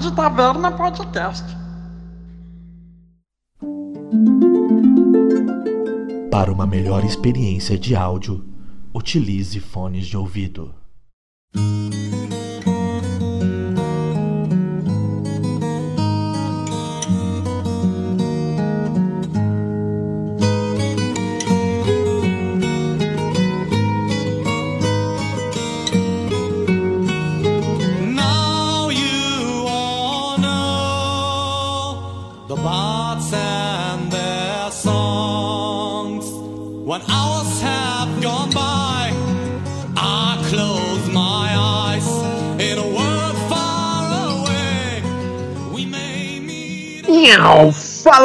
De Taverna Podcast. Para uma melhor experiência de áudio, utilize fones de ouvido.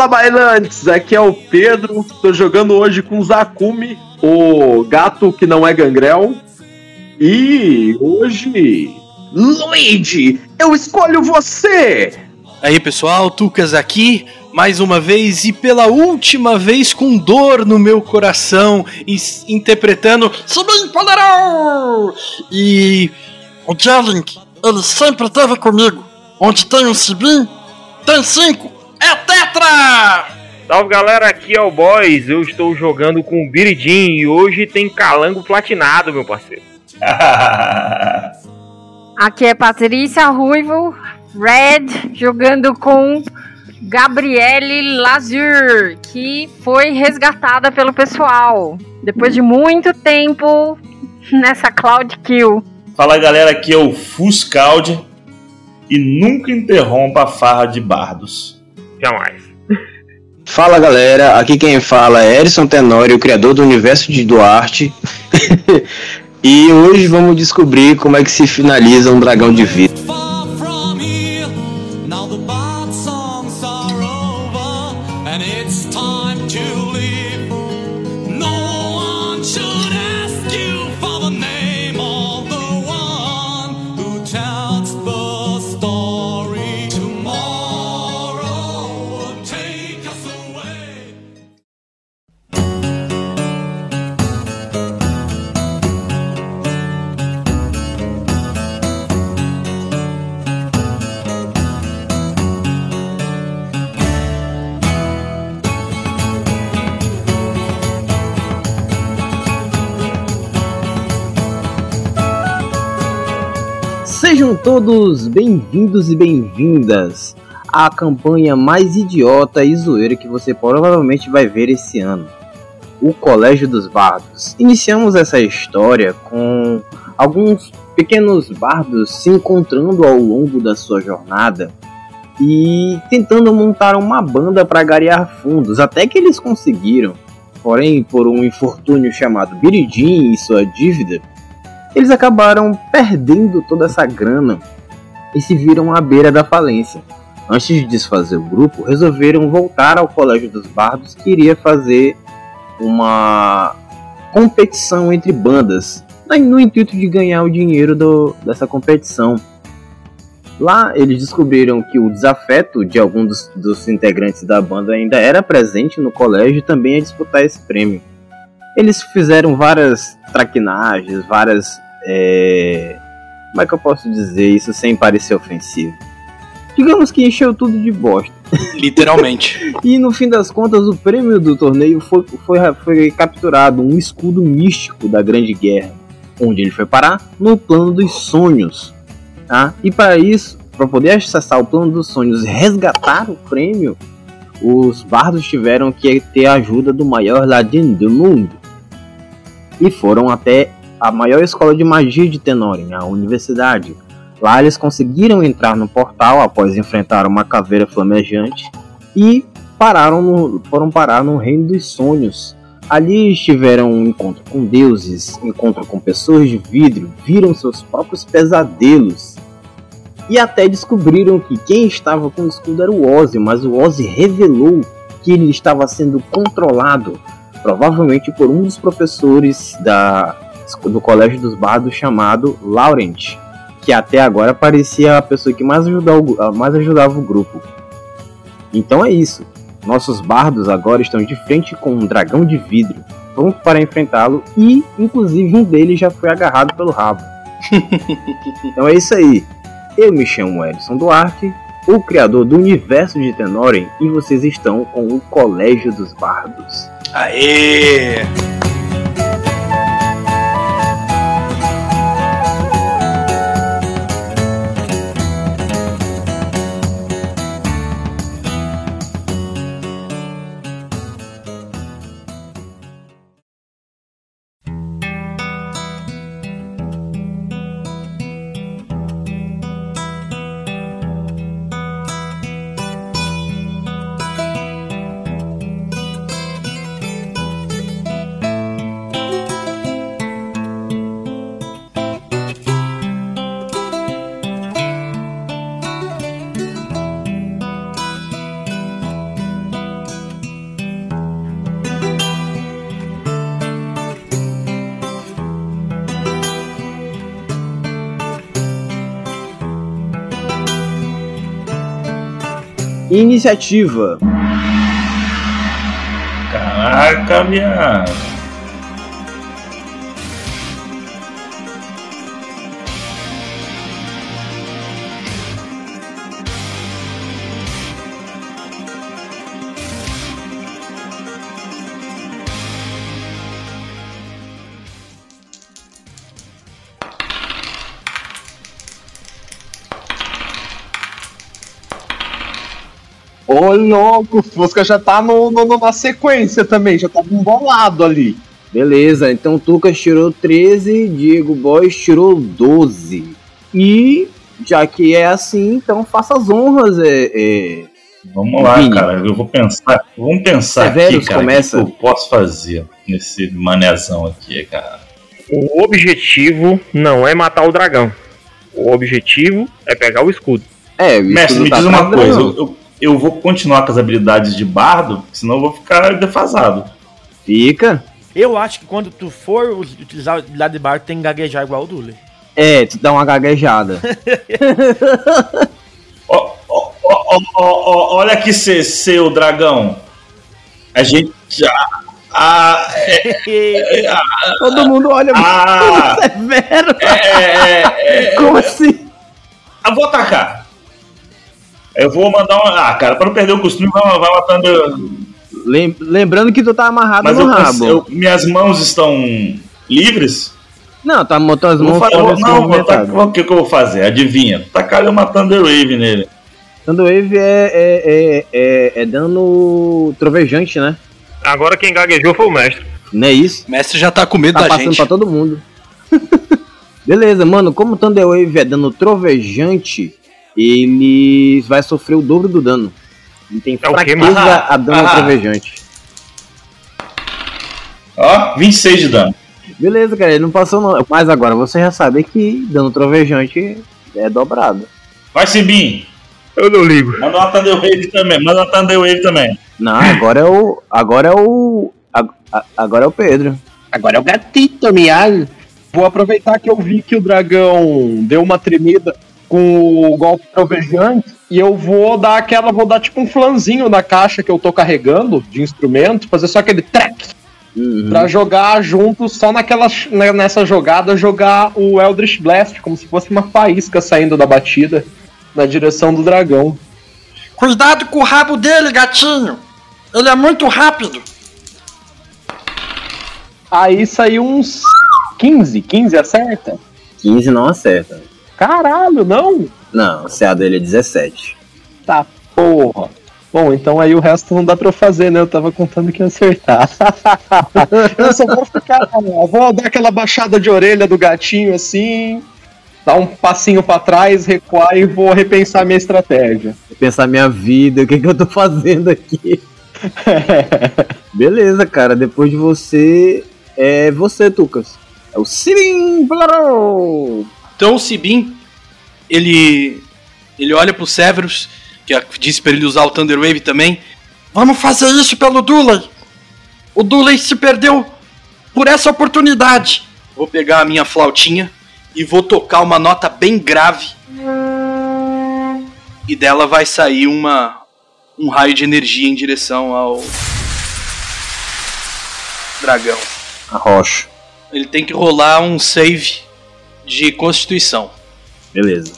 Fala bailantes, aqui é o Pedro. Tô jogando hoje com o Zakumi, o gato que não é gangrel. E hoje, Luigi, eu escolho você. Aí pessoal, Tucas aqui, mais uma vez e pela última vez com dor no meu coração, interpretando Sibim Poderão! E o Jelink, ele sempre esteve comigo. Onde tem um Sibim, tem cinco, é Tetra! Salve galera, aqui é o Boys. Eu estou jogando com o Biridin e hoje tem calango platinado, meu parceiro. Aqui é Patrícia Ruivo, Red, jogando com Gabriele Lazur, que foi resgatada pelo pessoal. Depois de muito tempo nessa Cloud Kill. Fala galera, aqui é o Fuscaldi e nunca interrompa a farra de bardos. Jamais. Fala galera, aqui quem fala é Erison Tenório, criador do universo de Duarte. e hoje vamos descobrir como é que se finaliza um dragão de vida. Bem-vindos e bem-vindas à campanha mais idiota e zoeira que você provavelmente vai ver esse ano. O Colégio dos Bardos. Iniciamos essa história com alguns pequenos bardos se encontrando ao longo da sua jornada e tentando montar uma banda para garear fundos, até que eles conseguiram. Porém, por um infortúnio chamado Biridim e sua dívida, eles acabaram perdendo toda essa grana e se viram à beira da falência. Antes de desfazer o grupo, resolveram voltar ao Colégio dos Bardos que iria fazer uma competição entre bandas, no intuito de ganhar o dinheiro do- dessa competição. Lá eles descobriram que o desafeto de algum dos, dos integrantes da banda ainda era presente no colégio também a disputar esse prêmio. Eles fizeram várias traquinagens, várias. é, Como é que eu posso dizer isso sem parecer ofensivo? Digamos que encheu tudo de bosta. Literalmente. E no fim das contas, o prêmio do torneio foi, foi, foi capturado um escudo místico da Grande Guerra. Onde ele foi parar? No plano dos sonhos. Tá? E para isso, para poder acessar o plano dos sonhos e resgatar o prêmio, os bardos tiveram que ter a ajuda do maior ladino do mundo. E foram até a maior escola de magia de Tenorin, a universidade. Lá eles conseguiram entrar no portal após enfrentar uma caveira flamejante e pararam no, foram parar no reino dos sonhos. Ali tiveram um encontro com deuses, encontro com pessoas de vidro, viram seus próprios pesadelos. E até descobriram que quem estava com o escudo era o Ozzy, mas o Ozzy revelou que ele estava sendo controlado, provavelmente por um dos professores da, do Colégio dos Bardos chamado Laurent, que até agora parecia a pessoa que mais ajudava, o- mais ajudava o grupo. Então é isso. Nossos bardos agora estão de frente com um dragão de vidro, pronto para enfrentá-lo e, inclusive, um deles já foi agarrado pelo rabo. então é isso aí. Eu me chamo Edson Duarte, o criador do universo de Tenoren, e vocês estão com o Colégio dos Bardos. Aê! Iniciativa. Caraca, minha. Louco, o Fusca já tá no, no- na sequência também, já tá embolado ali. Beleza, então Tucas tirou 13, Diego Boys tirou 12. E já que é assim, então faça as honras, é, é, Vamos lá, Vini. cara. Eu vou pensar. Vamos pensar Severus, aqui, cara. começa. O que eu posso fazer nesse manezão aqui, cara? O objetivo não é matar o dragão. O objetivo é pegar o escudo. É, o Mestre, me tá diz uma coisa. Eu, eu, eu vou continuar com as habilidades de bardo, senão eu vou ficar defasado. Fica. Eu acho que quando tu for utilizar o lado de bar, tem que gaguejar igual o Dule. É, tu dá uma gaguejada. Ó, ó, ó, olha aqui, cê- seu dragão. A gente já. Ah, é, é, ah, Todo mundo olha Ah. muito severo. é, é, é, Como assim? eu vou atacar. Eu vou mandar uma. Ah, cara, pra não perder o costume, vai, vai matando. Lem- lembrando que tu tá amarrado Mas no eu, rabo. eu- minhas mãos estão livres? Não, tá botando as mãos fora vou- assim, não, vou tacar- o que, que eu vou fazer? Adivinha? Tacar uma Thunderwave nele. Thunderwave é, é, é, é, é dano trovejante, né? Agora quem gaguejou foi o mestre. Não é isso? O mestre já tá com medo Tá da passando gente. pra todo mundo. Beleza, mano, como Thunderwave é dano trovejante, ele vai sofrer o dobro do dano. Ele tem É fraqueza mano? a dano Ah. trovejante. Ó, 26 de dano. Beleza, cara, ele não passou não. Mas agora você já sabe que dano trovejante é dobrado. Vai, Sibim. Eu não ligo. Manda uma Thunderwave também. Manda uma Thunderwave também. Não, agora é o. Agora é o. a- a- Agora é o Pedro. Agora é o gatito, mialho. Vou aproveitar que eu vi que o dragão deu uma tremida com o golpe trovejante e eu vou dar aquela, vou dar tipo um flanzinho na caixa que eu tô carregando de instrumento, fazer só aquele track Uhum. pra jogar junto, só naquela, né, nessa jogada, jogar o Eldritch Blast, como se fosse uma faísca saindo da batida na direção do dragão. Cuidado com o rabo dele, gatinho. Ele é muito rápido. Aí saiu uns 15, 15 acerta? 15 não acerta. Caralho, não? Não, o CA dele é 17. Tá porra. Bom, então aí o resto não dá pra eu fazer, né? Eu tava contando que ia acertar. eu só vou ficar. eu Vou dar aquela baixada de orelha do gatinho assim, dar um passinho pra trás, recuar e vou repensar minha estratégia. Vou pensar minha vida, o que, que eu tô fazendo aqui? Beleza, cara, depois de você. É você, Tucas. É o Sirim Blarou! Então o Sibin, ele ele olha pro Severus, que a- disse pra ele usar o Thunder Wave também. Vamos fazer isso pelo Duley. O Duley se perdeu por essa oportunidade. Vou pegar a minha flautinha e vou tocar uma nota bem grave. E dela vai sair uma um raio de energia em direção ao dragão. A rocha. Ele tem que rolar um save de constituição. Beleza.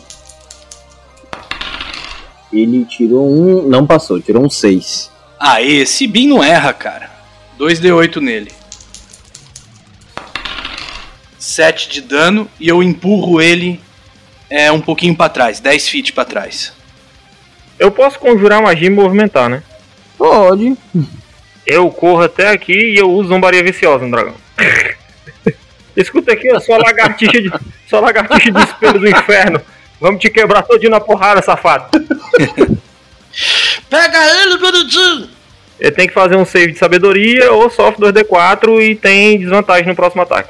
Ele tirou um. Não passou, tirou um 6. Ah, esse Bin não erra, cara. 2d8 nele. 7 de dano e eu empurro ele é, um pouquinho pra trás, 10 feet pra trás. Eu posso conjurar magia e movimentar, né? Pode. Eu corro até aqui e eu uso zombaria viciosa no dragão. Escuta aqui, ó, sua lagartixa de, sua lagartixa de espelho do inferno. Vamos te quebrar todinho na porrada, safado. Pega ele, Benedinho! Ele tem que fazer um save de sabedoria ou sofre 2d4 e tem desvantagem no próximo ataque.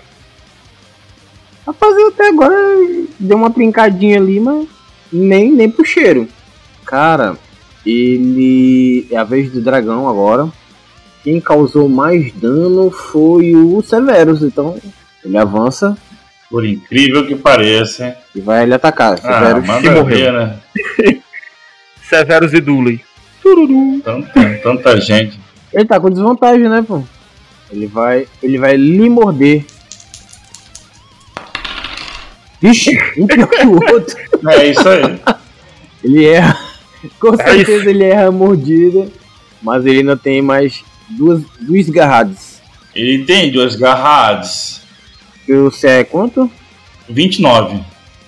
Rapaz, eu até agora deu uma trincadinha ali, mas nem, nem pro cheiro. Cara, ele. É a vez do dragão agora. Quem causou mais dano foi o Severus, então ele avança Por incrível que pareça. e vai ele atacar. Ah, Severus se manda morreu. ver, né? Severus e. Tanta, tanta gente. Ele tá com desvantagem, né, pô? Ele vai. Ele vai lhe morder. Vixe, um pior que o outro. É isso aí. Ele erra. Com É certeza ele erra a mordida. Mas ele ainda tem mais duas, duas garradas. Ele tem duas garradas. E o C é quanto? 29.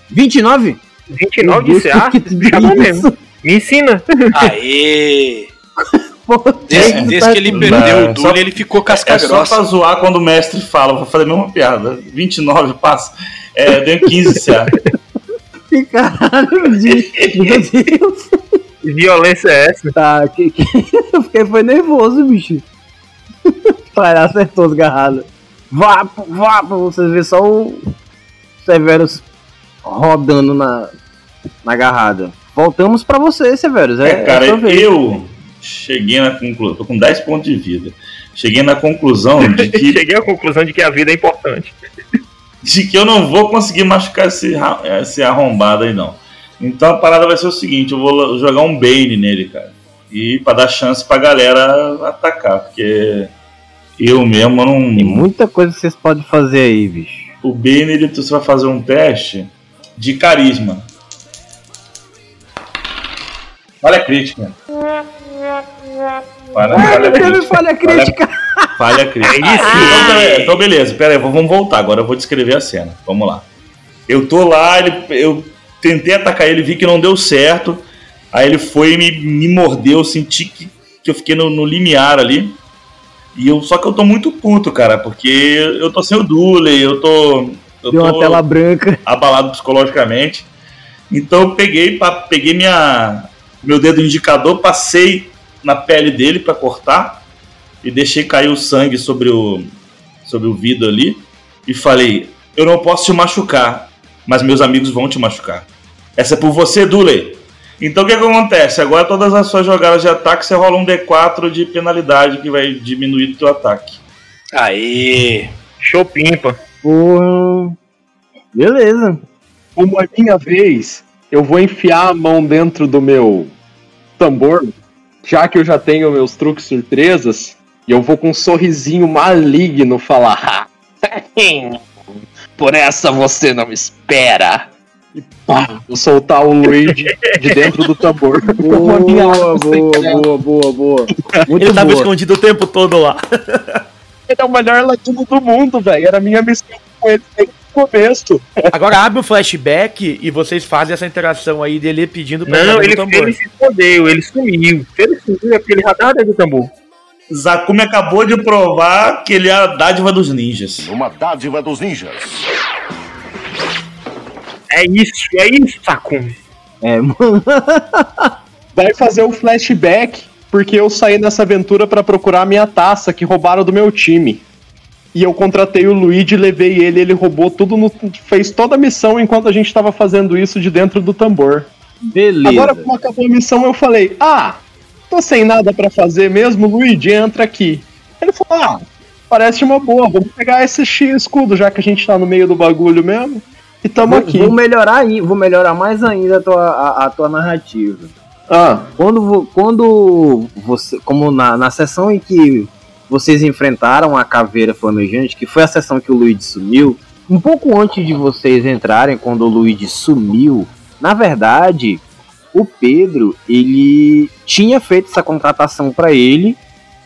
29? 29 de CA? Já isso? mesmo. Me ensina. Aê! Desde, tá- desde que ele Não, perdeu o só- Dule, ele ficou casca É só pra zoar quando o mestre fala. Vou fazer a mesma piada. 29 passa. É, deu 15 CA. Que caralho de. Meu Deus. Que violência é essa? Tá, que, que... eu fiquei foi nervoso, bicho. Para acertou as garradas. Vapo, vapo, vocês vê só o Severus rodando na, na agarrada. Voltamos pra você, Severus. É, É, cara, é eu cheguei na conclusão. Tô com 10 pontos de vida. Cheguei na conclusão de que, Cheguei à conclusão de que a vida é importante. de que eu não vou conseguir machucar esse, esse arrombado aí, não. Então a parada vai ser o seguinte: eu vou jogar um Bane nele, cara. E pra dar chance pra galera atacar, porque eu mesmo não. Tem muita coisa que vocês podem fazer aí, bicho. O Bane, ele, você vai fazer um teste de carisma. Falha crítica. Falha, falha Teve crítica. falha crítica. Falha crítica. É isso. Então, tá- então, beleza, pera aí, vamos voltar. Agora eu vou descrever a cena. Vamos lá. Eu tô lá, ele, eu tentei atacar ele, vi que não deu certo. Aí ele foi e me, me mordeu, eu senti que, que eu fiquei no, no limiar ali. E eu, só que eu tô muito puto, cara, porque eu tô sem o Dooley, eu tô. Eu Deu uma tô tela branca. abalado psicologicamente. Então eu peguei, peguei minha, meu dedo indicador, passei na pele dele para cortar e deixei cair o sangue sobre o, sobre o vidro ali e falei: Eu não posso te machucar, mas meus amigos vão te machucar. Essa é por você, Dooley. Então o que, que acontece? Agora todas as suas jogadas de ataque você rola um D4 de penalidade que vai diminuir o teu ataque. Aê! Show pimpa. Porra. Beleza. Como é minha vez, eu vou enfiar a mão dentro do meu tambor, já que eu já tenho meus truques surpresas, e eu vou com um sorrisinho maligno falar: "Ha, Por essa você não espera. E pá, vou soltar o Luigi de dentro do tambor. Boa, boa, boa, boa, boa. Muito Ele tava boa. escondido o tempo todo lá. Ele é o melhor latino do mundo, velho. Era a minha missão com ele desde o começo. Agora abre o flashback e vocês fazem essa interação aí dele pedindo pra Não, ele, tambor. ele se escondeu, ele sumiu. Ele sumiu é porque ele do tambor. Zakumi acabou de provar que ele é a dádiva dos ninjas. Uma dádiva dos ninjas. É isso, é isso, Sakumi. É, mano. Vai fazer o flashback, porque eu saí nessa aventura pra procurar a minha taça que roubaram do meu time. E eu contratei o Luigi, levei ele, ele roubou tudo, no, fez toda a missão enquanto a gente tava fazendo isso de dentro do tambor. Beleza. Agora, como acabou a missão, eu falei: Ah, tô sem nada pra fazer mesmo, Luigi, entra aqui. Ele falou: Ah, parece uma boa, vamos pegar esse X escudo, já que a gente tá no meio do bagulho mesmo. E tamo vou, aqui. vou melhorar vou melhorar mais ainda a tua, a, a tua narrativa. Ah, Quando, quando você, como na, na sessão em que vocês enfrentaram a caveira flamejante, que foi a sessão que o Luigi sumiu, um pouco antes de vocês entrarem, quando o Luigi sumiu, na verdade, o Pedro, ele tinha feito essa contratação pra ele,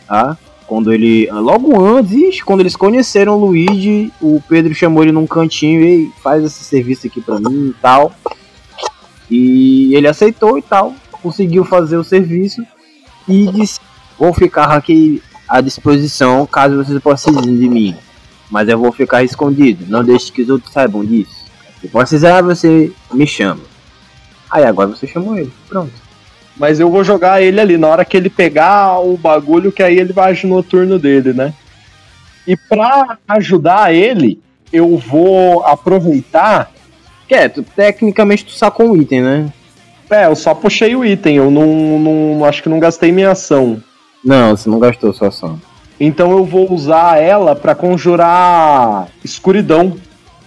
tá? Quando ele. Logo antes, quando eles conheceram o Luigi, o Pedro chamou ele num cantinho e faz esse serviço aqui pra mim e tal. E ele aceitou e tal. Conseguiu fazer o serviço e disse: Vou ficar aqui à disposição caso vocês precisem de mim. Mas eu vou ficar escondido. Não deixe que os outros saibam disso. Se precisar, você me chama. Aí agora você chamou ele. Pronto. Mas eu vou jogar ele ali na hora que ele pegar o bagulho, que aí ele vai agir no turno dele, né? E pra ajudar ele, eu vou aproveitar. Que é, tu, tecnicamente tu sacou um item, né? É, eu só puxei o item, eu não, não acho que não gastei minha ação. Não, você não gastou sua ação. Então eu vou usar ela pra conjurar escuridão.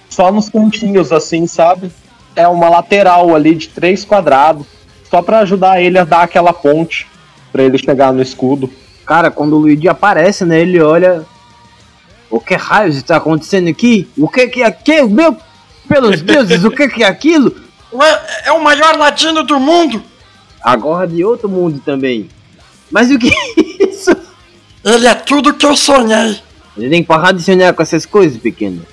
Só nos cantinhos, assim, sabe? É uma lateral ali de três quadrados. Só pra ajudar ele a dar aquela ponte. Pra ele chegar no escudo. Cara, quando o Luigi aparece, né? Ele olha. O que raios está acontecendo aqui? O que que é aquilo? Meu, pelos deuses, o que que é aquilo? Ué, é o maior ladino do mundo! Agora de outro mundo também. Mas o que é isso? Ele é tudo que eu sonhei. Ele tem que parar de sonhar com essas coisas, pequeno.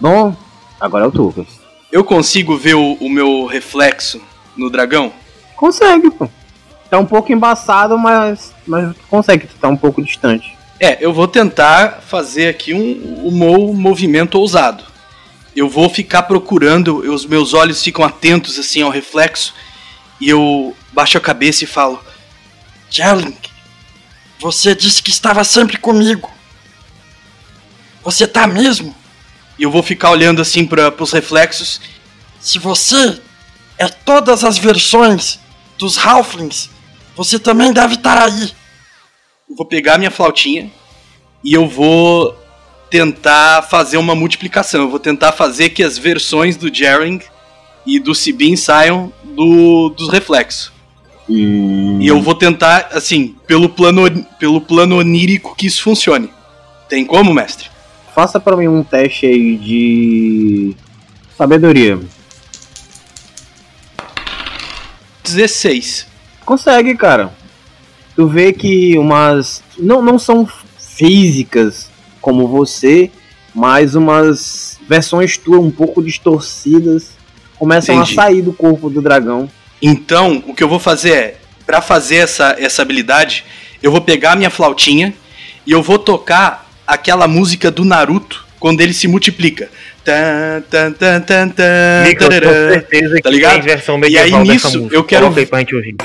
Bom, agora é o Tucas. Eu consigo ver o, o meu reflexo no dragão? Consegue, pô. Tá um pouco embaçado, mas, mas consegue, tá um pouco distante. É, eu vou tentar fazer aqui um, um mo- movimento ousado. Eu vou ficar procurando, os meus olhos ficam atentos assim ao reflexo e eu baixo a cabeça e falo: Jelling, você disse que estava sempre comigo. Você tá mesmo? E eu vou ficar olhando assim para os reflexos. Se você é todas as versões dos Halflings, você também deve estar aí. Eu vou pegar minha flautinha e eu vou tentar fazer uma multiplicação. Eu vou tentar fazer que as versões do Jering e do Sibin saiam do, dos reflexos. E eu vou tentar, assim, pelo plano, pelo plano onírico que isso funcione. Tem como, mestre? Faça pra mim um teste aí de. Sabedoria. 16. Consegue, cara. Tu vê que umas. Não, não são físicas como você, mas umas versões tuas um pouco distorcidas começam Entendi. a sair do corpo do dragão. Então, o que eu vou fazer é, Pra fazer essa, essa habilidade, eu vou pegar a minha flautinha e eu vou tocar aquela música do Naruto quando ele se multiplica. Tan, tan, tan, tan, tan, Nico, tarará. certeza que Tá ligado? E aí nisso eu quero aí pra gente ouvir.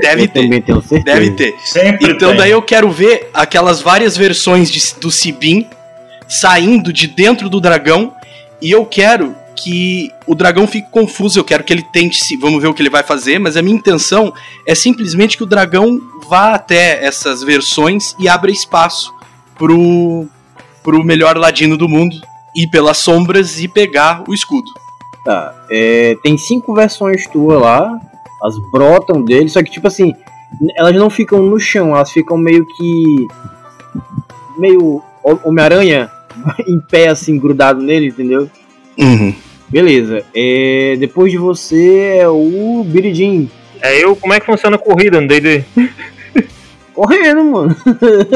Deve Eu ter. também tenho certeza. Deve ter. Sempre Então tem. daí eu quero ver aquelas várias versões de- do Sibin saindo de dentro do dragão e eu quero que o dragão fique confuso, eu quero que ele tente se, vamos ver o que ele vai fazer, mas a minha intenção é simplesmente que o dragão vá até essas versões e abra espaço pro pro melhor ladino do mundo ir pelas sombras e pegar o escudo. Tá. É, tem cinco versões tuas lá. Elas brotam dele, só que tipo assim, elas não ficam no chão, elas ficam meio que. meio Ho- Homem-Aranha em pé assim, grudado nele, entendeu? Uhum. Beleza. É, depois de você é o Biridin. É eu, como é que funciona a corrida no D&D? Correndo, mano.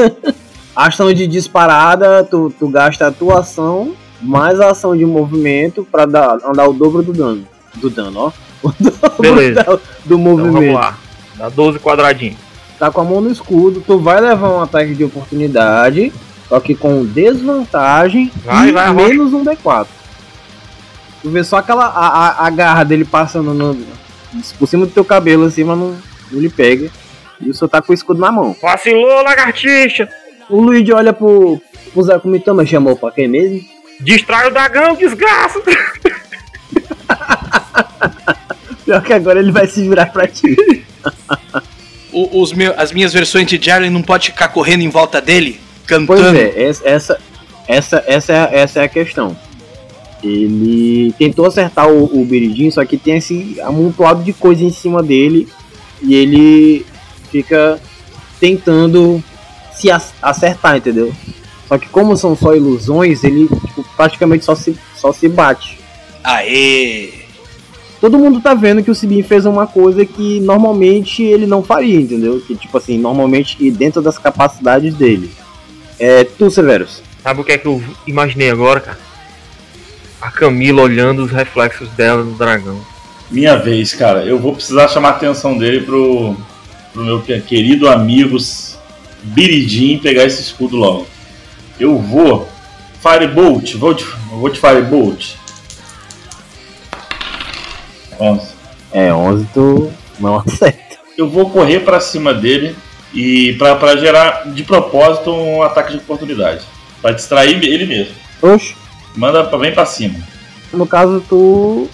ação de disparada, tu, tu gasta a tua ação mais a ação de movimento pra dar, andar o dobro do dano. Do dano, ó. O Beleza. do Então movimento. vamos lá. Dá 12 quadradinhos. tá com a mão no escudo, tu vai levar um ataque de oportunidade, só que com desvantagem Vai, e vai, menos um D4. Tu vê só aquela a, a, a garra dele passando no, por cima do teu cabelo assim, mas não, não lhe pega. E você tá com o escudo na mão. Vacilou, lagartixa! O Luigi olha pro, pro Zé Comitama, chamou pra quem mesmo? Distrai o dragão, desgraça! Pior que agora ele vai se virar pra ti. o- os meu- as minhas versões de Jerry não pode ficar correndo em volta dele, cantando. Pois é, es- essa, essa, essa, é, a- essa é a questão. Ele tentou acertar o, o Biridinho, só que tem esse amontoado de coisa em cima dele e ele fica tentando se ac- acertar, entendeu? Só que como são só ilusões, ele tipo, praticamente só se, só se bate. Aê! Todo mundo tá vendo que o Sibin fez uma coisa que normalmente ele não faria, entendeu? Que tipo assim, normalmente e dentro das capacidades dele. É, tu, Severus. Sabe o que é que eu imaginei agora, cara? A Camila olhando os reflexos dela no dragão. Minha vez, cara. Eu vou precisar chamar a atenção dele pro, pro meu que- querido amigo Biridim pegar esse escudo logo. Eu vou. Firebolt. Vou de, vou de Firebolt. 11. É, 11 tu não acerta. Eu vou correr pra cima dele e pra, pra gerar de propósito um ataque de oportunidade. Pra distrair ele mesmo. Oxe, Manda pra, bem pra cima. no caso tu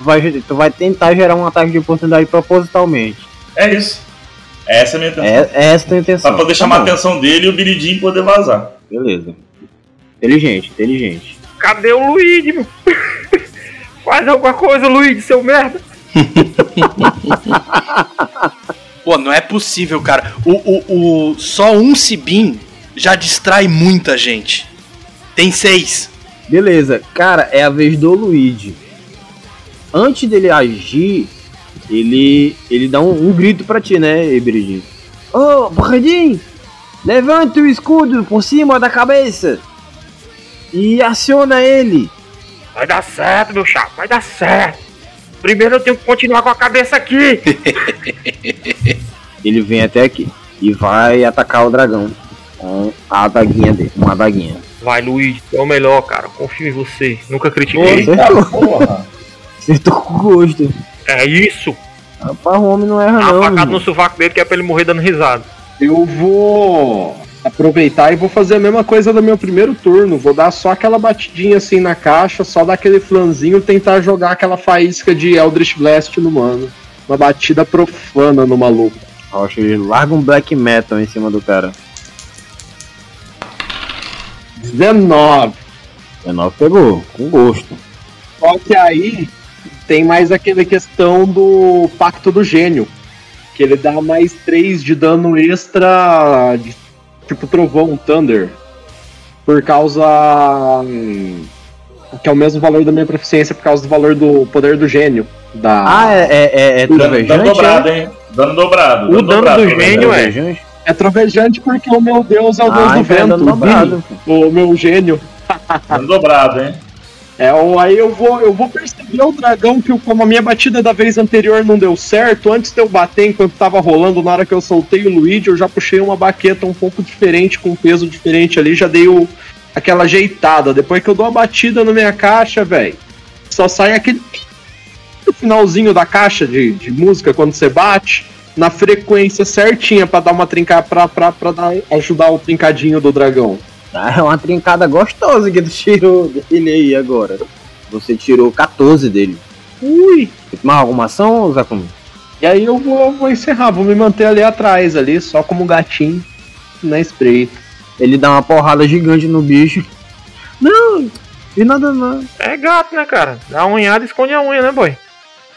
vai, tu vai tentar gerar um ataque de oportunidade propositalmente. É isso. Essa é a minha intenção. É, é essa a tua intenção. Pra poder Tá chamar a bom. atenção dele e o Biridim poder vazar. Beleza. Inteligente, inteligente. Cadê o Luigi? Faz alguma coisa, Luigi, seu merda. Pô, não é possível, cara. O, o, o, só um Sibin já distrai muita gente. Tem seis. Beleza, cara, é a vez do Luigi. Antes dele agir, ele ele dá um, um grito pra ti, né, Ibridinho? Ô, Bradinho, levante o escudo por cima da cabeça e aciona ele. Vai dar certo, meu chapa, vai dar certo. Primeiro eu tenho que continuar com a cabeça aqui. Ele vem até aqui e vai atacar o dragão com a adaguinha dele, uma adaguinha. Vai, Luigi, tu é o melhor, cara. Confio em você. Nunca critiquei. Acertou. porra! Acertou com gosto. É isso. Rapaz, o homem não erra uma não. facada irmão. no sovaco dele que é pra ele morrer dando risada. Eu vou aproveitar e vou fazer a mesma coisa do meu primeiro turno. Vou dar só aquela batidinha assim na caixa, só dar aquele flanzinho, tentar jogar aquela faísca de Eldritch Blast no mano. Uma batida profana no maluco. Rocha, ele larga um black metal em cima do cara. 19. 19 pegou, com gosto. Só que aí tem mais aquela questão do Pacto do Gênio. Que ele dá mais 3 de dano extra, de, tipo trovão, Thunder. Por causa. Que é o mesmo valor da minha proficiência, por causa do valor do poder do gênio. Da... Ah, é, é, é, é Dano, trovejante, dano dobrado, é? hein? Dano dobrado. O dano dobrado, do gênio é. Trovejante? É trovejante porque o meu deus é o deus Ah, do então é vento, dano dobrado. O meu gênio. Dano dobrado, hein? É, aí eu vou, eu vou perceber o dragão que, como a minha batida da vez anterior não deu certo, antes de eu bater enquanto tava rolando, na hora que eu soltei o Luigi, eu já puxei uma baqueta um pouco diferente, com um peso diferente ali, já dei o, aquela ajeitada. Depois que eu dou a batida na minha caixa, velho, só sai aquele finalzinho da caixa de, de música quando você bate, na frequência certinha pra dar uma trincada, pra, pra, pra dar, ajudar o trincadinho do dragão. É uma trincada gostosa que tu tirou dele aí agora. Você tirou 14 dele. Ui! Mais alguma ação, Zakumi? E aí eu vou, vou encerrar, vou me manter ali atrás, ali, só como gatinho na espreita. Ele dá uma porrada gigante no bicho. Não, e nada não. É gato, né, cara? Dá uma unhada e esconde a unha, né, boy?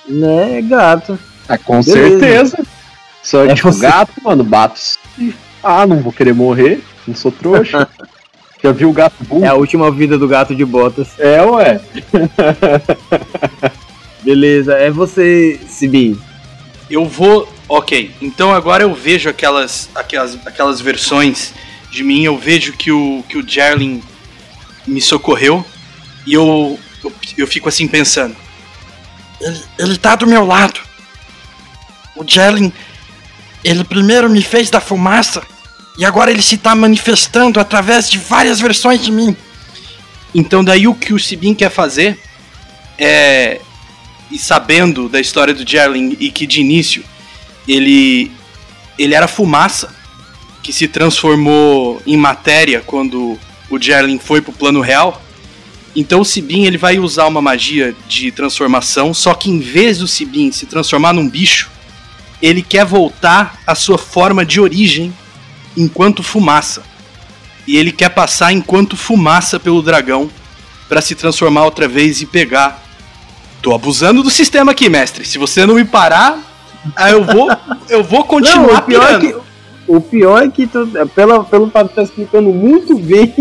Né, gato. Ah, com Beleza. certeza. Só É tipo você. gato, mano, bato. Ah, não vou querer morrer, não sou trouxa. Já viu o gato burro? É a última vida do gato de botas. É, ué. Beleza, é você, Sibin. Eu vou. Ok, então agora eu vejo aquelas, aquelas, aquelas versões de mim, eu vejo que o, que o Jarlin me socorreu e eu, eu, eu fico assim pensando. Ele, ele tá do meu lado. O Jelen, ele primeiro me fez da fumaça e agora ele se tá manifestando através de várias versões de mim. Então daí o que o Sibin quer fazer é. E sabendo da história do Jarlin e que de início ele. ele era fumaça que se transformou em matéria quando o Jarlin foi pro plano real. Então o Sibin ele vai usar uma magia de transformação, só que em vez do Sibin se transformar num bicho, ele quer voltar à sua forma de origem enquanto fumaça. E ele quer passar enquanto fumaça pelo dragão para se transformar outra vez e pegar. Tô abusando do sistema aqui, mestre. Se você não me parar, aí eu vou, eu vou continuar Não, o pior é que, o pior é que tu, pela, pelo fato de estar explicando muito bem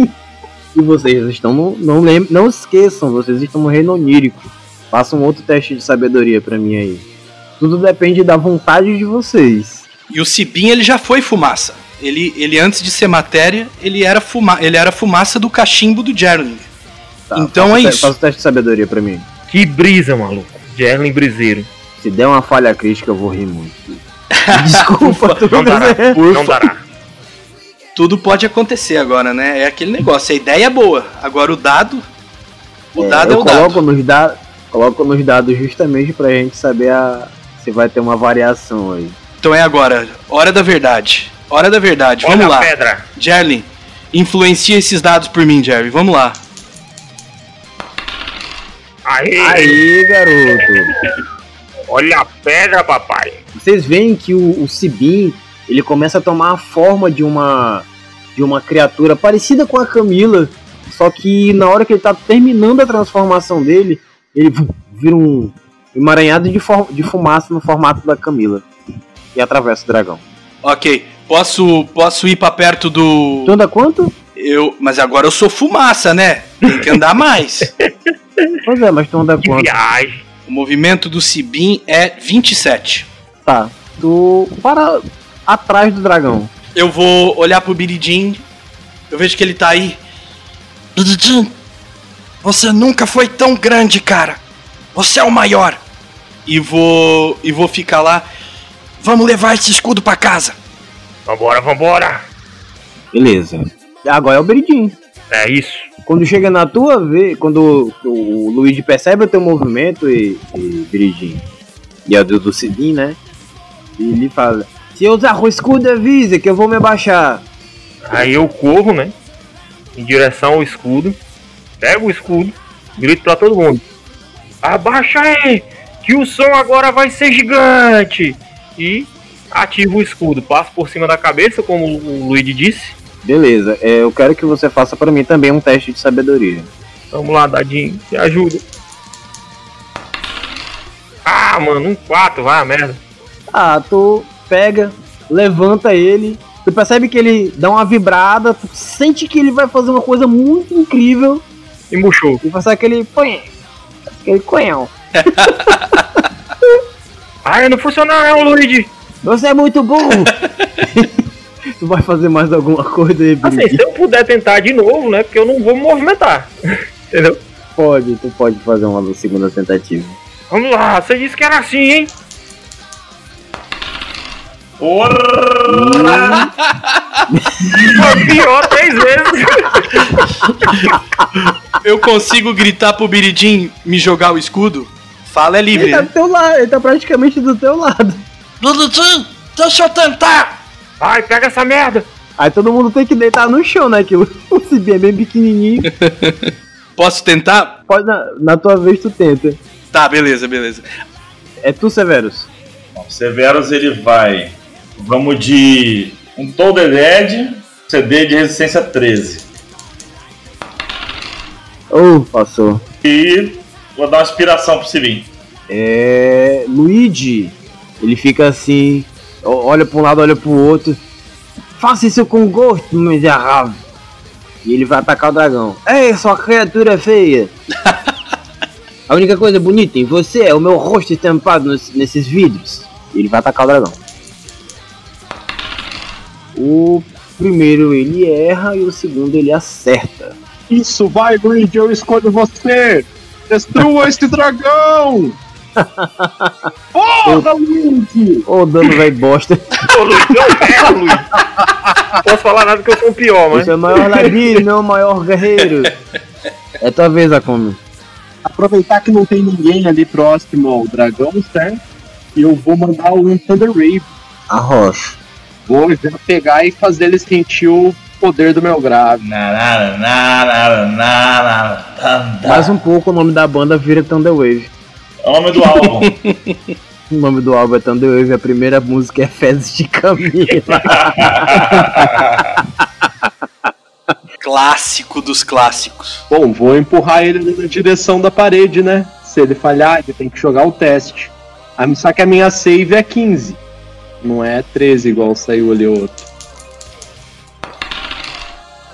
e vocês estão no, não lem, não esqueçam, vocês estão no reino onírico. Faça um outro teste de sabedoria pra mim aí. Tudo depende da vontade de vocês. E o Sibin ele já foi fumaça. Ele, ele antes de ser matéria, ele era, fuma, ele era fumaça do cachimbo do Jerling. Tá, Então é isso. Faça o teste de sabedoria pra mim. Que brisa, maluco. Jerlin Briseiro. Se der uma falha crítica, eu vou rir muito. Desculpa, tu Não dará. Não dará. Tudo pode acontecer agora, né? É aquele negócio, a ideia é boa. Agora o dado. O dado é o dado. coloco nos dados, coloco nos dados justamente pra gente saber a, se vai ter uma variação aí. Então é agora, hora da verdade. Hora da verdade, Olha vamos a lá. pedra. Jerlin, influencia esses dados por mim, Jerry. Vamos lá. Aê! Aí, garoto. Olha a pedra, papai. Vocês veem que o, o Sibin, ele começa a tomar a forma de uma de uma criatura parecida com a Camila, só que na hora que ele tá terminando a transformação dele, ele vira um emaranhado de, de fumaça no formato da Camila e atravessa o dragão. Ok, posso, posso ir pra perto do. Tu anda quanto? Eu, mas agora eu sou fumaça, né? Tem que andar mais. Pois é, mas tu anda quanto? viagem. o movimento do Sibin é 27. Tá. Tu para atrás do dragão. Eu vou olhar pro Biridin. Eu vejo que ele tá aí. Biridim, você nunca foi tão grande, cara. Você é o maior. E vou. E vou ficar lá. Vamos levar esse escudo pra casa. Vambora, vambora. Beleza. Agora é o Beridinho. É isso. Quando chega na tua vez, quando o Luigi percebe o teu movimento e, e Beridinho, e é do, do Sidin, né? E ele fala: Se eu usar o escudo, avisa que eu vou me abaixar. Aí eu corro, né? Em direção ao escudo. Pego o escudo. Grito pra todo mundo. Abaixa aí! Que o som agora vai ser gigante! E ativo o escudo. Passo por cima da cabeça, como o Luigi disse. Beleza, é, eu quero que você faça pra mim também um teste de sabedoria. Vamos lá, Dadinho. Me ajuda. Ah, mano, um 4, vai a merda. Ah, tu pega, levanta ele, tu percebe que ele dá uma vibrada, tu sente que ele vai fazer uma coisa muito incrível E murchou. e faz aquele põe, aquele coelhão. Ai, não funcionou não, Luigi. Você é muito burro! tu vai fazer mais alguma coisa aí, Assim, se eu puder tentar de novo, né? Porque eu não vou me movimentar. Entendeu? Pode, tu pode fazer uma segunda tentativa. Vamos lá, você disse que era assim, hein? Porra! Foi pior três vezes. Eu consigo gritar pro Biridin me jogar o escudo? Fala é livre, Ele tá né? do teu lado, ele tá praticamente do teu lado. Biridim, deixa eu tentar. Vai, pega essa merda. Aí todo mundo tem que deitar no chão, né? Que o Cibi é bem pequenininho. Posso tentar? Pode, na, na tua vez tu tenta. Tá, beleza, beleza. É tu, Severus. O Severus ele vai. Vamos de um Toad Dead, CD de resistência 13. Oh, passou. E vou dar uma inspiração pro Sibin. É. Luigi. Ele fica assim. Olha pra um lado, olha pro outro. Faça isso com gosto, miserável. E ele vai atacar o dragão. Ei, sua criatura feia! A única coisa bonita em você é o meu rosto estampado nos- nesses vidros. E ele vai atacar o dragão. O primeiro ele erra e o segundo ele acerta. Isso, vai, Luigi, eu escolho você! Destrua esse dragão! Porra, Luigi! Ô, dano vai bosta. Ô, Luigi, eu erro, Luigi. Posso falar nada que eu sou o pior, mas. Você é o maior ladino, não o maior guerreiro. É tua vez, Akumi. Aproveitar que não tem ninguém ali próximo ao dragão, certo? E eu vou mandar um Thunder Wave. Arrocha. Vou já pegar e fazer ele sentir o poder do meu grave. Nada, nada, nada, nada. Mais um pouco o nome da banda vira Thunder Wave. É o nome do álbum. O nome do álbum é Thunder Wave, a primeira música é Fezes de Camila. Clássico dos clássicos. Bom, vou empurrar ele na direção da parede, né? Se ele falhar, ele tem que jogar o teste. A- Só que a minha save é 15. Não é 13 igual saiu ali o outro.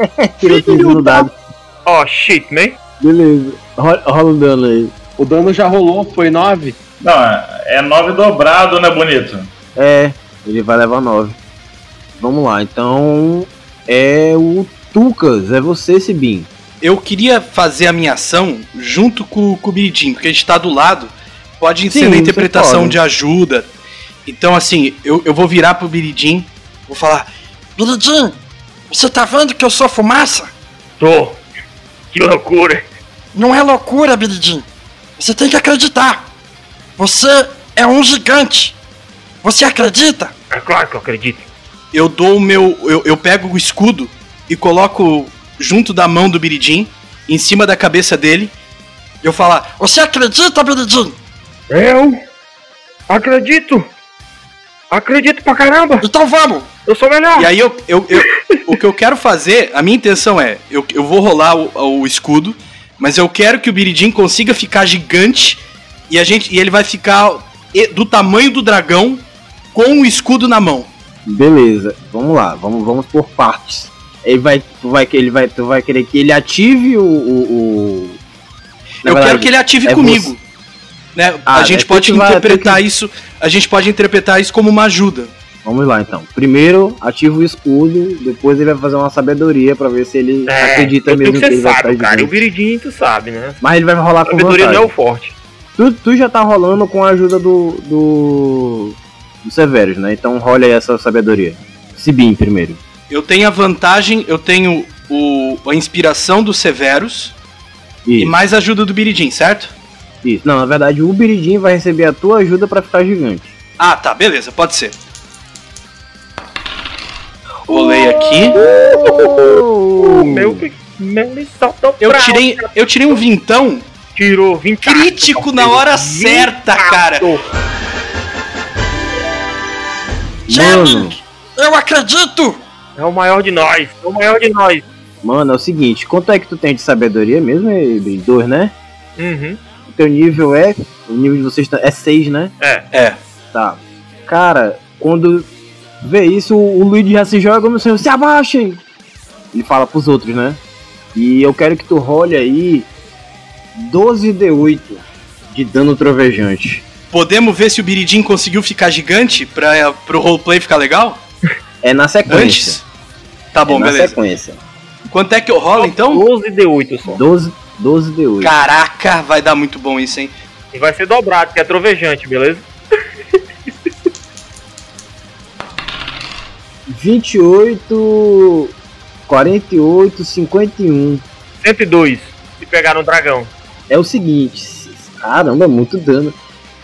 Tirou 15 no dado. Oh, shit, man. Beleza. Rola, rola um dano aí. O dano já rolou, foi 9? Não, é 9 dobrado, né, bonito? É, ele vai levar 9. Vamos lá, então. É o Tucas, é você, Sibim. Eu queria fazer a minha ação junto com, com o Biridim, porque a gente tá do lado. Pode ser na interpretação de ajuda. Então, assim, eu, eu vou virar pro Biridim, vou falar: Biridim, você tá vendo que eu sou fumaça? Tô. Que loucura. Não é loucura, Biridim. Você tem que acreditar. Você é um gigante. Você acredita? É claro que eu acredito. eu dou o meu. Eu, eu pego o escudo e coloco junto da mão do Biridim, em cima da cabeça dele. E eu falar: Você acredita, Biridim? Eu acredito. Acredito pra caramba. Então vamos. Eu sou melhor. E aí eu, eu, eu- o que eu quero fazer, a minha intenção é, eu, eu vou rolar o, o escudo, mas eu quero que o Biridim consiga ficar gigante e a gente e ele vai ficar do tamanho do dragão com o escudo na mão. Beleza, vamos lá, vamos, vamos por partes. Ele vai, tu vai, ele vai, tu vai querer que ele ative o. o, o- eu verdade, quero que ele ative é comigo. você- Né? Ah, a gente é pode interpretar que- isso, a gente pode interpretar isso como uma ajuda. Vamos lá então. Primeiro, ativa o escudo, depois ele vai fazer uma sabedoria pra ver se ele É, acredita mesmo que que ele ser vai ficar cara. E o gigante. Biridinho, tu sabe, né? Mas ele vai rolar com Sabedoria não é vantagem. o forte. Tu, tu já tá rolando com a ajuda do. do. do Severus, né? Então rola aí essa sabedoria. Sibim primeiro. Eu tenho a vantagem, eu tenho o, a inspiração do Severus e mais a ajuda do Biridim, certo? Isso. Não, na verdade o Biridim vai receber a tua ajuda pra ficar gigante. Ah, tá, beleza, pode ser. Rolei aqui. O meu, meu Eu tirei, eu tirei um vintão Tirou 20 crítico na hora certa, cara. Mano, Eu acredito! É o maior de nós. É o maior de nós. mano, é o seguinte, quanto é que tu tem de sabedoria mesmo? Dois, né? Uhum. O teu nível é. O nível de vocês tá- é 6, né? É. É. Tá. Cara, quando vê isso, o Luigi já se joga como assim, se abaixem! Ele fala pros outros, né? E eu quero que tu role aí 12d8 de dano trovejante. Podemos ver se o Biridim conseguiu ficar gigante pra, pro roleplay ficar legal? É na sequência. Antes? Tá bom, é na beleza. sequência. Quanto é que eu rolo então? 12 de 8 só. 12, 12d8. Caraca, vai dar muito bom isso, hein? E vai ser dobrado, que é trovejante, beleza? 28, 48, 51. 102. Se pegar no dragão. É o seguinte, caramba, muito dano.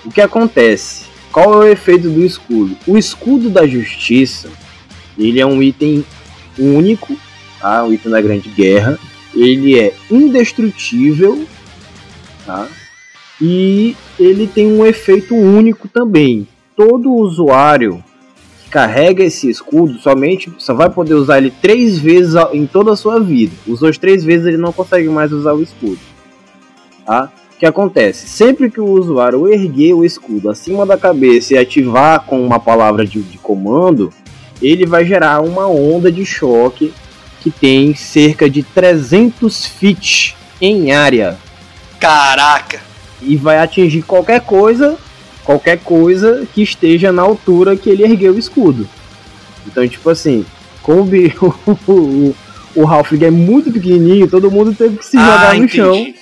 O que acontece? Qual é o efeito do escudo? O escudo da justiça, ele é um item único, tá? Um item da Grande Guerra. Ele é indestrutível, tá? E ele tem um efeito único também. Todo usuário que carrega esse escudo somente só vai poder usar ele três vezes em toda a sua vida. Usou três vezes ele não consegue mais usar o escudo. Tá? O que acontece? Sempre que o usuário erguer o escudo acima da cabeça e ativar com uma palavra de, de comando, ele vai gerar uma onda de choque que tem cerca de 300 feet em área Caraca. e vai atingir qualquer coisa, qualquer coisa que esteja na altura que ele ergueu o escudo. Então, tipo assim, como o, o, o, Halfling é muito pequenininho, todo mundo teve que se jogar no Ah, entendi. chão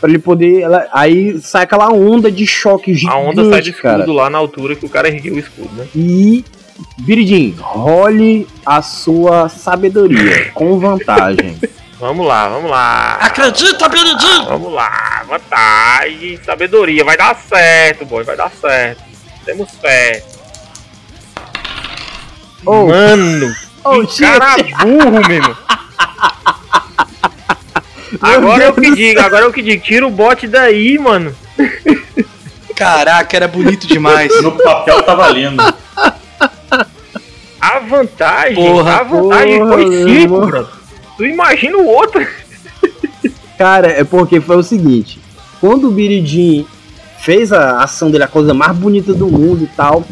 Pra ele poder. ela- aí sai aquela onda de choque gigante. A onda sai do escudo cara. lá na altura que o cara ergueu o escudo, né? E. Biridin, role a sua sabedoria com vantagem. Vamos lá, vamos lá. Acredita, Biridim! Vamos lá, vantagem, sabedoria. Vai dar certo, boy, vai dar certo. Temos fé. Oh. Mano, Oh, que cara burro, mesmo. Agora eu que digo, agora eu que digo. Tira o bote daí, mano. Caraca, era bonito demais. No papel tá valendo. A vantagem, Porra, a vantagem porra, foi meu 5, irmão. bro. Tu imagina o outro. Cara, é porque foi o seguinte: quando o Jean fez a ação dele, a coisa mais bonita do mundo e tal,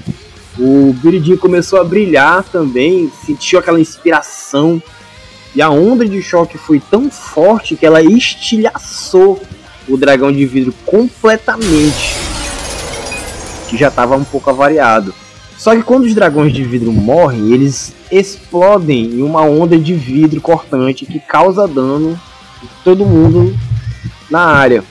o Jean começou a brilhar também, sentiu aquela inspiração. E a onda de choque foi tão forte que ela estilhaçou o dragão de vidro completamente. Que já estava um pouco avariado. Só que quando os dragões de vidro morrem, eles explodem em uma onda de vidro cortante que causa dano em todo mundo na área.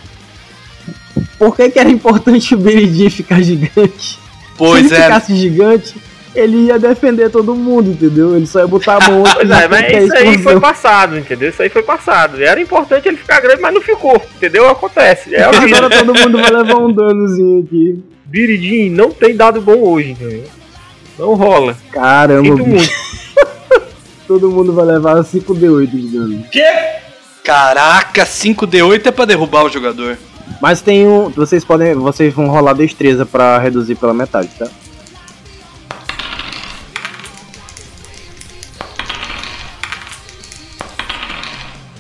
Por que, que era importante o Jean ficar gigante? Pois Se ele é. ficasse gigante, ele ia defender todo mundo, entendeu? Ele só ia botar a mão Pois é, mas isso aí foi explosão. passado, entendeu? Isso aí foi passado. Era importante ele ficar grande, mas não ficou, entendeu? Acontece. É. Agora todo mundo vai levar um danozinho aqui. Biridin não tem dado bom hoje, entendeu? Não rola. Caramba, Sinto muito. todo mundo vai levar 5D8 de dano. Quê? Caraca, 5D8 é pra derrubar o jogador. Mas tem um. Vocês podem. Vocês vão rolar destreza pra reduzir pela metade, tá?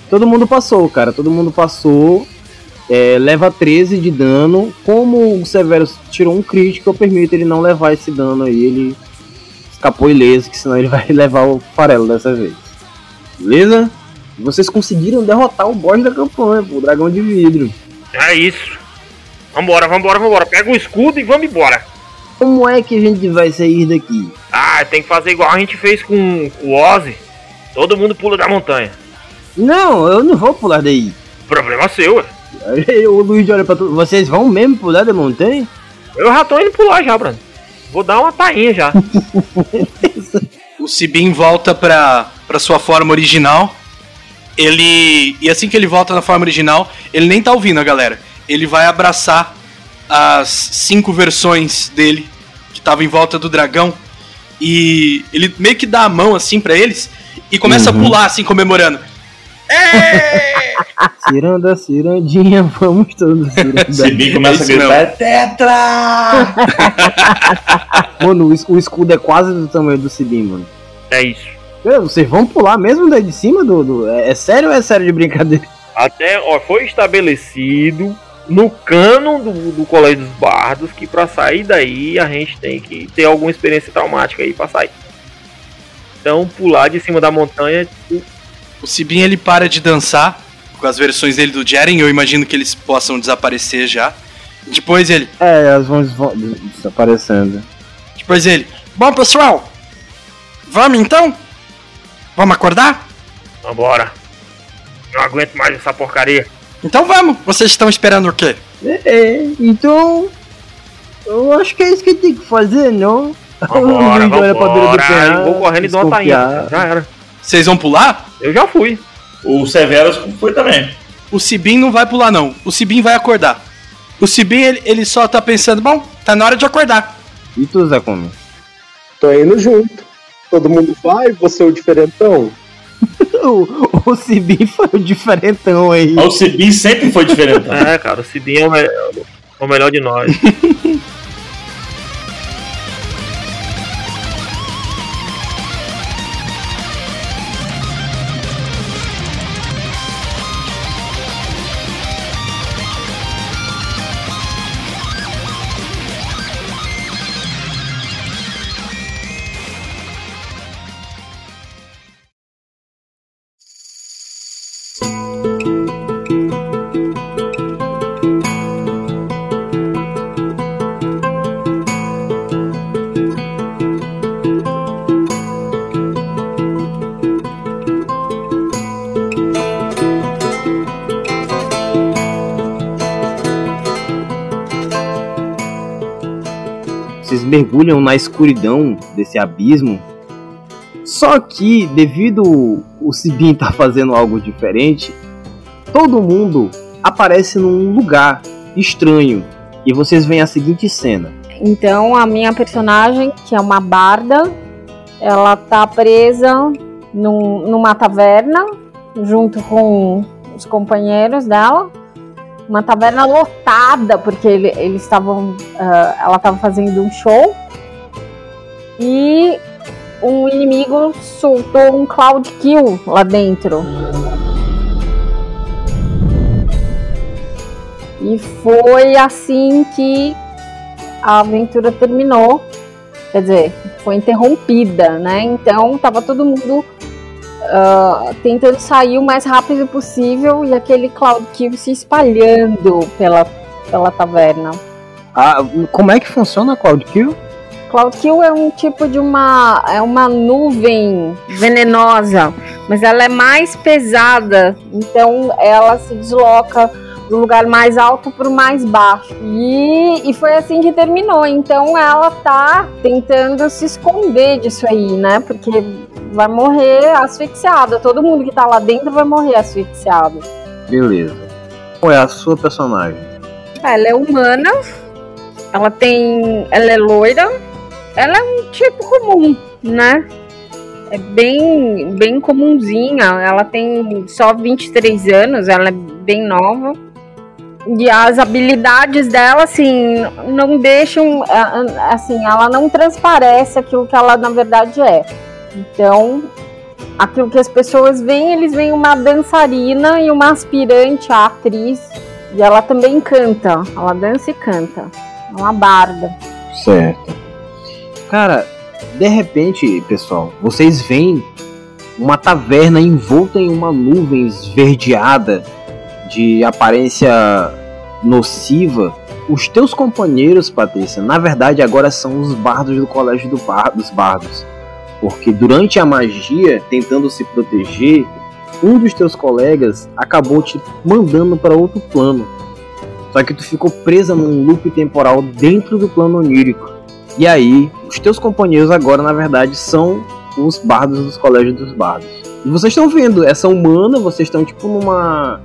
Todo mundo passou, cara. Todo mundo passou. É, leva 13 de dano. Como o Severus tirou um crítico, eu permito ele não levar esse dano aí. Ele escapou ileso, que senão ele vai levar o farelo dessa vez. Beleza? Vocês conseguiram derrotar o boss da campanha, o dragão de vidro. É isso. Vambora, vambora, vambora. Pega o escudo e vamos embora. Como é que a gente vai sair daqui? Ah, tem que fazer igual a gente fez com o Ozzy. Todo mundo pula da montanha. Não, eu não vou pular daí. Problema seu, ué. Aí o Luiz olha pra tu. Vocês vão mesmo pular da montanha? Eu já tô indo pular já, Bruno. Vou dar uma tainha já. O Sibin volta pra, pra sua forma original. Ele. E assim que ele volta na forma original, ele nem tá ouvindo a galera. Ele vai abraçar as cinco versões dele que estavam em volta do dragão. E ele meio que dá a mão assim pra eles e começa Uhum. a pular assim, comemorando. Ciranda, cirandinha, vamos todos cirandar. Começa a Isso gritar, é tetra! Mano, o o escudo é quase do tamanho do Sibim, mano. É isso. Meu, Vocês vão pular mesmo daí de cima do. do- é, é sério ou é sério de brincadeira? Até, ó, foi estabelecido no cano do, do Colégio dos Bardos que pra sair daí a gente tem que ter alguma experiência traumática aí pra sair. Então, pular de cima da montanha, tipo, O Sibin ele para de dançar com as versões dele do Jeren. Eu imagino que eles possam desaparecer já. Depois ele. É, elas vão desaparecendo. Depois ele. Bom, pessoal, vamos então? Vamos acordar? vambora. Não aguento mais essa porcaria. Então vamos. Vocês estão esperando o quê? É, é, então. Eu acho que é isso que tem que fazer, não? Vambora, vambora. Eu vou correndo e dou uma tainha. Já era. Vocês vão pular? Eu já fui. O Severus foi também. O Sibin não vai pular, não. O Sibin vai acordar. O Sibin, ele, ele só tá pensando, bom, tá na hora de acordar. E tu, Zé Come? Tô indo junto. Todo mundo vai, você é o diferentão. O, o Sibim foi o diferentão aí. Mas o Sibin sempre foi diferente. É, cara, o Cidinho é o melhor, é o melhor de nós. mergulham na escuridão desse abismo. Só que, devido o Sibin estar fazendo algo diferente, todo mundo aparece num lugar estranho. E vocês veem a seguinte cena. Então a minha personagem, que é uma barda, ela tá presa num- numa taverna junto com os companheiros dela. Uma taverna lotada, porque ele- eles estavam. ah, ela estava fazendo um show. E um inimigo soltou um Cloud Kill lá dentro. E foi assim que a aventura terminou. Quer dizer, foi interrompida, né? Então tava todo mundo ah, tentando sair o mais rápido possível e aquele Cloud Kill se espalhando pela, pela taverna. Ah, como é que funciona a Cloud Kill? Cloud Kill é um tipo de uma é uma nuvem venenosa, mas ela é mais pesada, então ela se desloca do lugar mais alto para o mais baixo. E, e foi assim que terminou. Então ela tá tentando se esconder disso aí, né? Porque vai morrer asfixiada. Todo mundo que tá lá dentro vai morrer asfixiado. Beleza. Qual é a sua personagem? Ela é humana, ela tem. Ela é loira, ela é um tipo comum, né? É bem, bem comunzinha. Ela tem só 23 anos, ela é bem nova. E as habilidades dela, assim, não deixam. Assim, ela não transparece aquilo que ela na verdade é. Então, aquilo que as pessoas veem, eles veem uma dançarina e uma aspirante a atriz. E ela também canta. Ela dança e canta. É uma barda. Certo. Cara, de repente, pessoal, vocês veem uma taverna envolta em uma nuvem esverdeada de aparência nociva. Os teus companheiros, Patrícia, na verdade agora são os bardos do colégio do bar, dos bardos. Porque durante a magia, tentando se proteger, um dos teus colegas acabou te mandando para outro plano. Só que tu ficou presa num loop temporal dentro do plano onírico. E aí, os teus companheiros agora, na verdade, são os bardos dos colégios dos bardos. E vocês estão vendo essa humana, vocês estão tipo numa.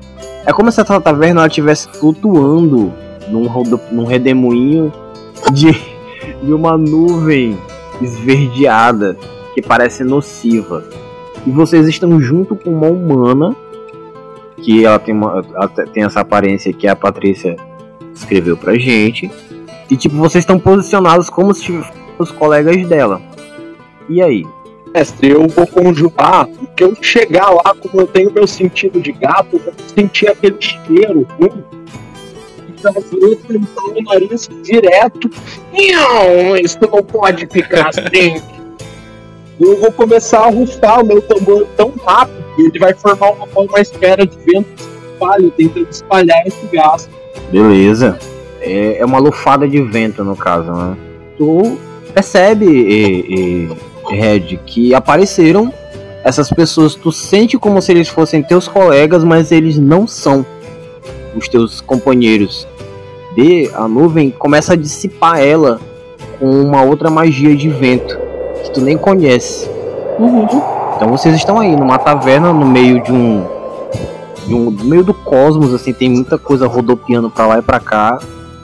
É como se essa taverna ela estivesse flutuando num, num redemoinho de, de uma nuvem esverdeada que parece nociva. E vocês estão junto com uma humana que ela tem, uma, ela te- tem essa aparência que a Patrícia escreveu pra gente. E tipo, vocês estão posicionados como se fossem os colegas dela. E aí? Mestre, eu vou conjurar, porque eu chegar lá, como eu tenho meu sentido de gato, eu vou sentir aquele cheiro ruim. E trazer tentar o nariz direto. Não, isso não pode ficar assim. eu vou começar a rufar o meu tambor tão rápido que ele vai formar uma, uma espera de vento que se espalha, tentando espalhar esse gás. Beleza. É, é uma lufada de vento, no caso, né? Tu percebe, e, e, Red, que apareceram essas pessoas. Tu sente como se eles fossem teus colegas, mas eles não são os teus companheiros. E a nuvem começa a dissipar ela com uma outra magia de vento que tu nem conhece. Então vocês estão aí numa taverna no meio de um, de um no meio do cosmos, assim, tem muita coisa rodopiando pra lá e pra cá.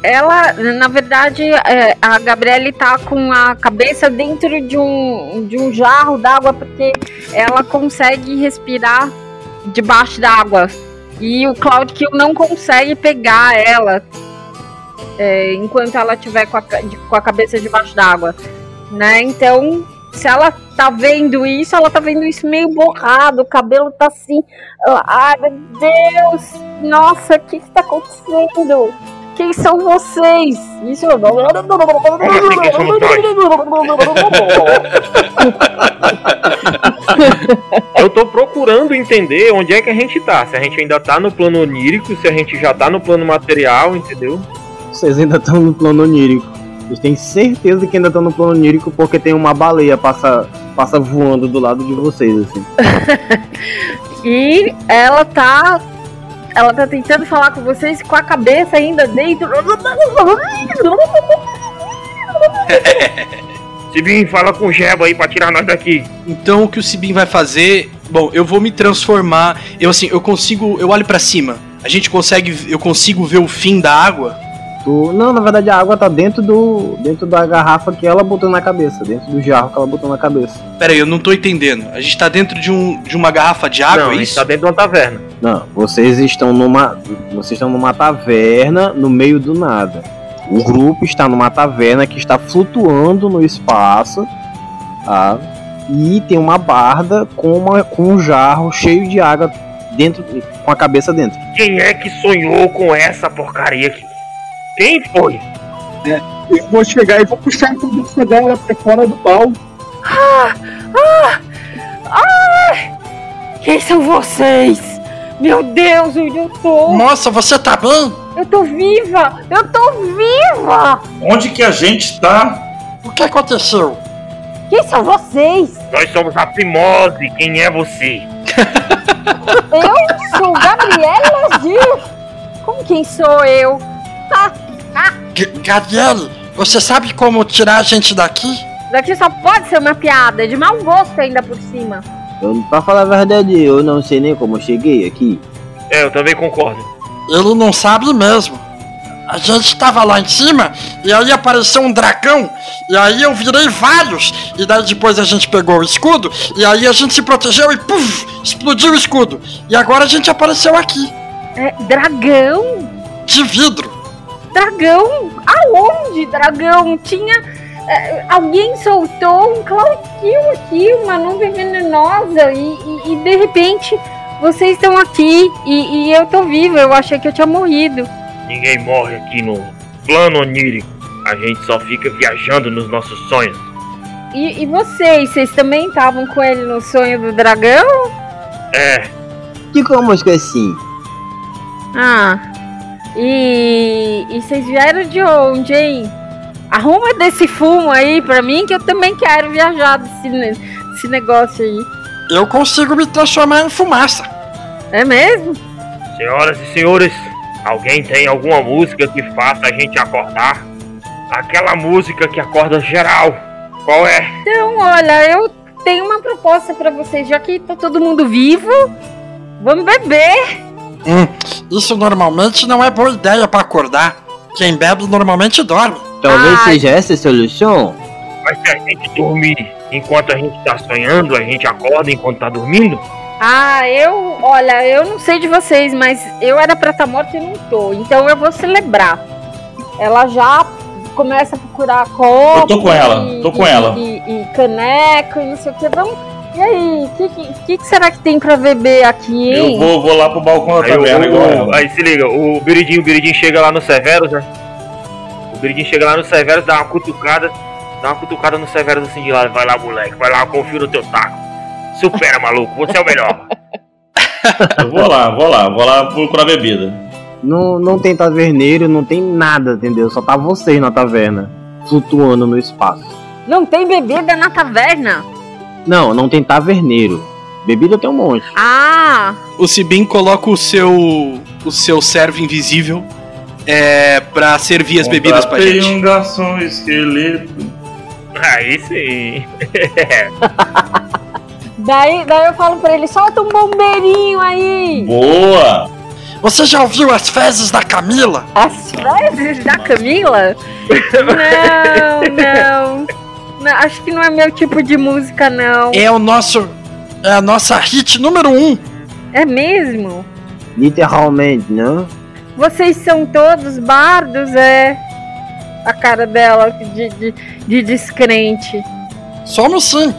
Ela, na verdade, é, a Gabriele tá com a cabeça dentro de um, de um jarro d'água porque ela consegue respirar debaixo d'água. E o Cloud Kill não consegue pegar ela é, enquanto ela estiver com a, com a cabeça debaixo d'água. Né? Então, se ela tá vendo isso, ela tá vendo isso meio borrado, o cabelo tá assim. Ai, meu Deus! Nossa, o que, que tá acontecendo? Quem são vocês? Isso eu não. assim tô procurando entender onde é que a gente tá. Se a gente ainda tá no plano onírico, se a gente já tá no plano material, entendeu? Vocês ainda estão no plano onírico. Vocês têm certeza que ainda estão no plano onírico porque tem uma baleia passa, passa voando do lado de vocês, assim. E ela tá. Ela tá tentando falar com vocês com a cabeça ainda dentro. Sibim, fala com o Jeba aí pra tirar nós daqui. Então o que o Sibin vai fazer? Bom, eu vou me transformar. Eu assim, eu consigo, eu olho pra cima. A gente consegue, eu consigo ver o fim da água. Tu... Não, na verdade a água tá dentro do. dentro da garrafa que ela botou na cabeça, dentro do jarro que ela botou na cabeça. Pera aí, eu não tô entendendo. A gente tá dentro de, um, de uma garrafa de água, não, é a gente isso? tá dentro de uma taverna. Não, vocês estão numa. Vocês estão numa taverna no meio do nada. O grupo está numa taverna que está flutuando no espaço, tá? E tem uma barda com, uma, com um jarro cheio de água dentro, com a cabeça dentro. Quem é que sonhou com essa porcaria aqui? Quem foi? Eu vou chegar e vou puxar a cabeça dela pra fora do pau. Ah! Ah! Ah! Quem são vocês? Meu Deus, onde eu tô? Moça, você tá bem? Eu tô viva! Eu tô viva! Onde que a gente tá? O que aconteceu? Quem são vocês? Nós somos a Fimose. Quem é você? Eu sou Gabriela Lazir. Como quem sou eu? Ah, ah, G Gabriele, você sabe como tirar a gente daqui? daqui só pode ser uma piada, de mau gosto ainda por cima. Eu, pra falar a verdade, eu não sei nem como eu cheguei aqui. É, eu também concordo. Ele não sabe mesmo. A gente tava lá em cima e aí apareceu um dragão e aí eu virei vários e daí depois a gente pegou o escudo e aí a gente se protegeu e puf, explodiu o escudo e agora a gente apareceu aqui É, dragão? de vidro. Dragão? Aonde dragão? Tinha. é, alguém soltou um Cloud aqui, uma nuvem venenosa, e, e- e de repente vocês estão aqui e, e eu tô viva. Eu achei que eu tinha morrido. Ninguém morre aqui no plano onírico. A gente só fica viajando nos nossos sonhos. E, e vocês? Vocês também estavam com ele no sonho do dragão? É, Que como esqueci? Ah. E. E vocês vieram de onde, hein? Arruma desse fumo aí pra mim que eu também quero viajar desse, desse negócio aí. Eu consigo me transformar em fumaça. É mesmo? senhoras e senhores, alguém tem alguma música que faça a gente acordar? Aquela música que acorda geral. Qual é? Então, olha, eu tenho uma proposta pra vocês, já que tá todo mundo vivo. Vamos beber. Hum, isso normalmente não é boa ideia pra acordar. Quem bebe normalmente dorme. Talvez Ai. seja essa a solução. Mas se a gente dormir enquanto a gente tá sonhando, a gente acorda enquanto tá dormindo? Ah, eu, olha, eu não sei de vocês, mas eu era pra estar morta e não tô. Então eu vou celebrar. Ela já começa a procurar copo. Eu tô com ela, e- tô com e- ela. E, e caneco e não sei o que. Vamos. E aí, o que, que, que será que tem pra beber aqui, hein? Eu vou, vou lá pro balcão da taverna ela. aí se liga, o Biridinho, o Biridinho chega lá no Severus, né? O Biridinho chega lá no Severus, dá uma cutucada, dá uma cutucada no Severus assim de lado, vai lá moleque, vai lá, confia no teu taco. Supera, maluco, você é o melhor. Eu vou lá, vou lá, vou lá procurar bebida. Não, não tem taverneiro, não tem nada, entendeu? Só tá vocês na taverna, flutuando no espaço. Não tem bebida na taverna? Não, não tem taverneiro. Bebida tem um monte. Ah, O Sibin coloca o seu o seu servo invisível é, pra servir as bebidas pra Contratei gente. um garçom esqueleto. Aí sim. daí, daí eu falo pra ele, solta um bombeirinho aí. Boa! Você já ouviu as fezes da Camila? As fezes da Camila? Não, não, não. Acho que não é meu tipo de música, não. É o nosso. É a nossa hit número um. É mesmo? Literalmente, né? Vocês são todos bardos, é? A cara dela de, de, de descrente. Somos sim.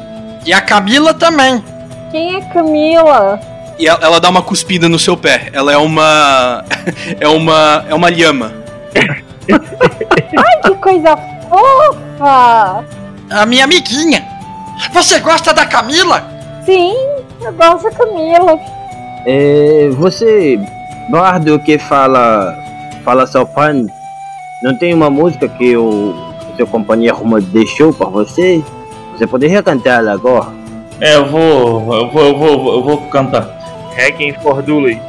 E a Camila também. Quem é Camila? E ela, ela dá uma cuspida no seu pé. Ela é uma é uma é uma lhama. Ai, que coisa fofa! A minha amiguinha. Você gosta da Camila? Sim, eu gosto da Camila. É, você, bardo que fala, fala sopan, não tem uma música que o seu companheiro deixou pra você? Você poderia cantar ela agora? É, eu vou. Eu vou, eu vou, eu vou cantar. Requiem for Dooley.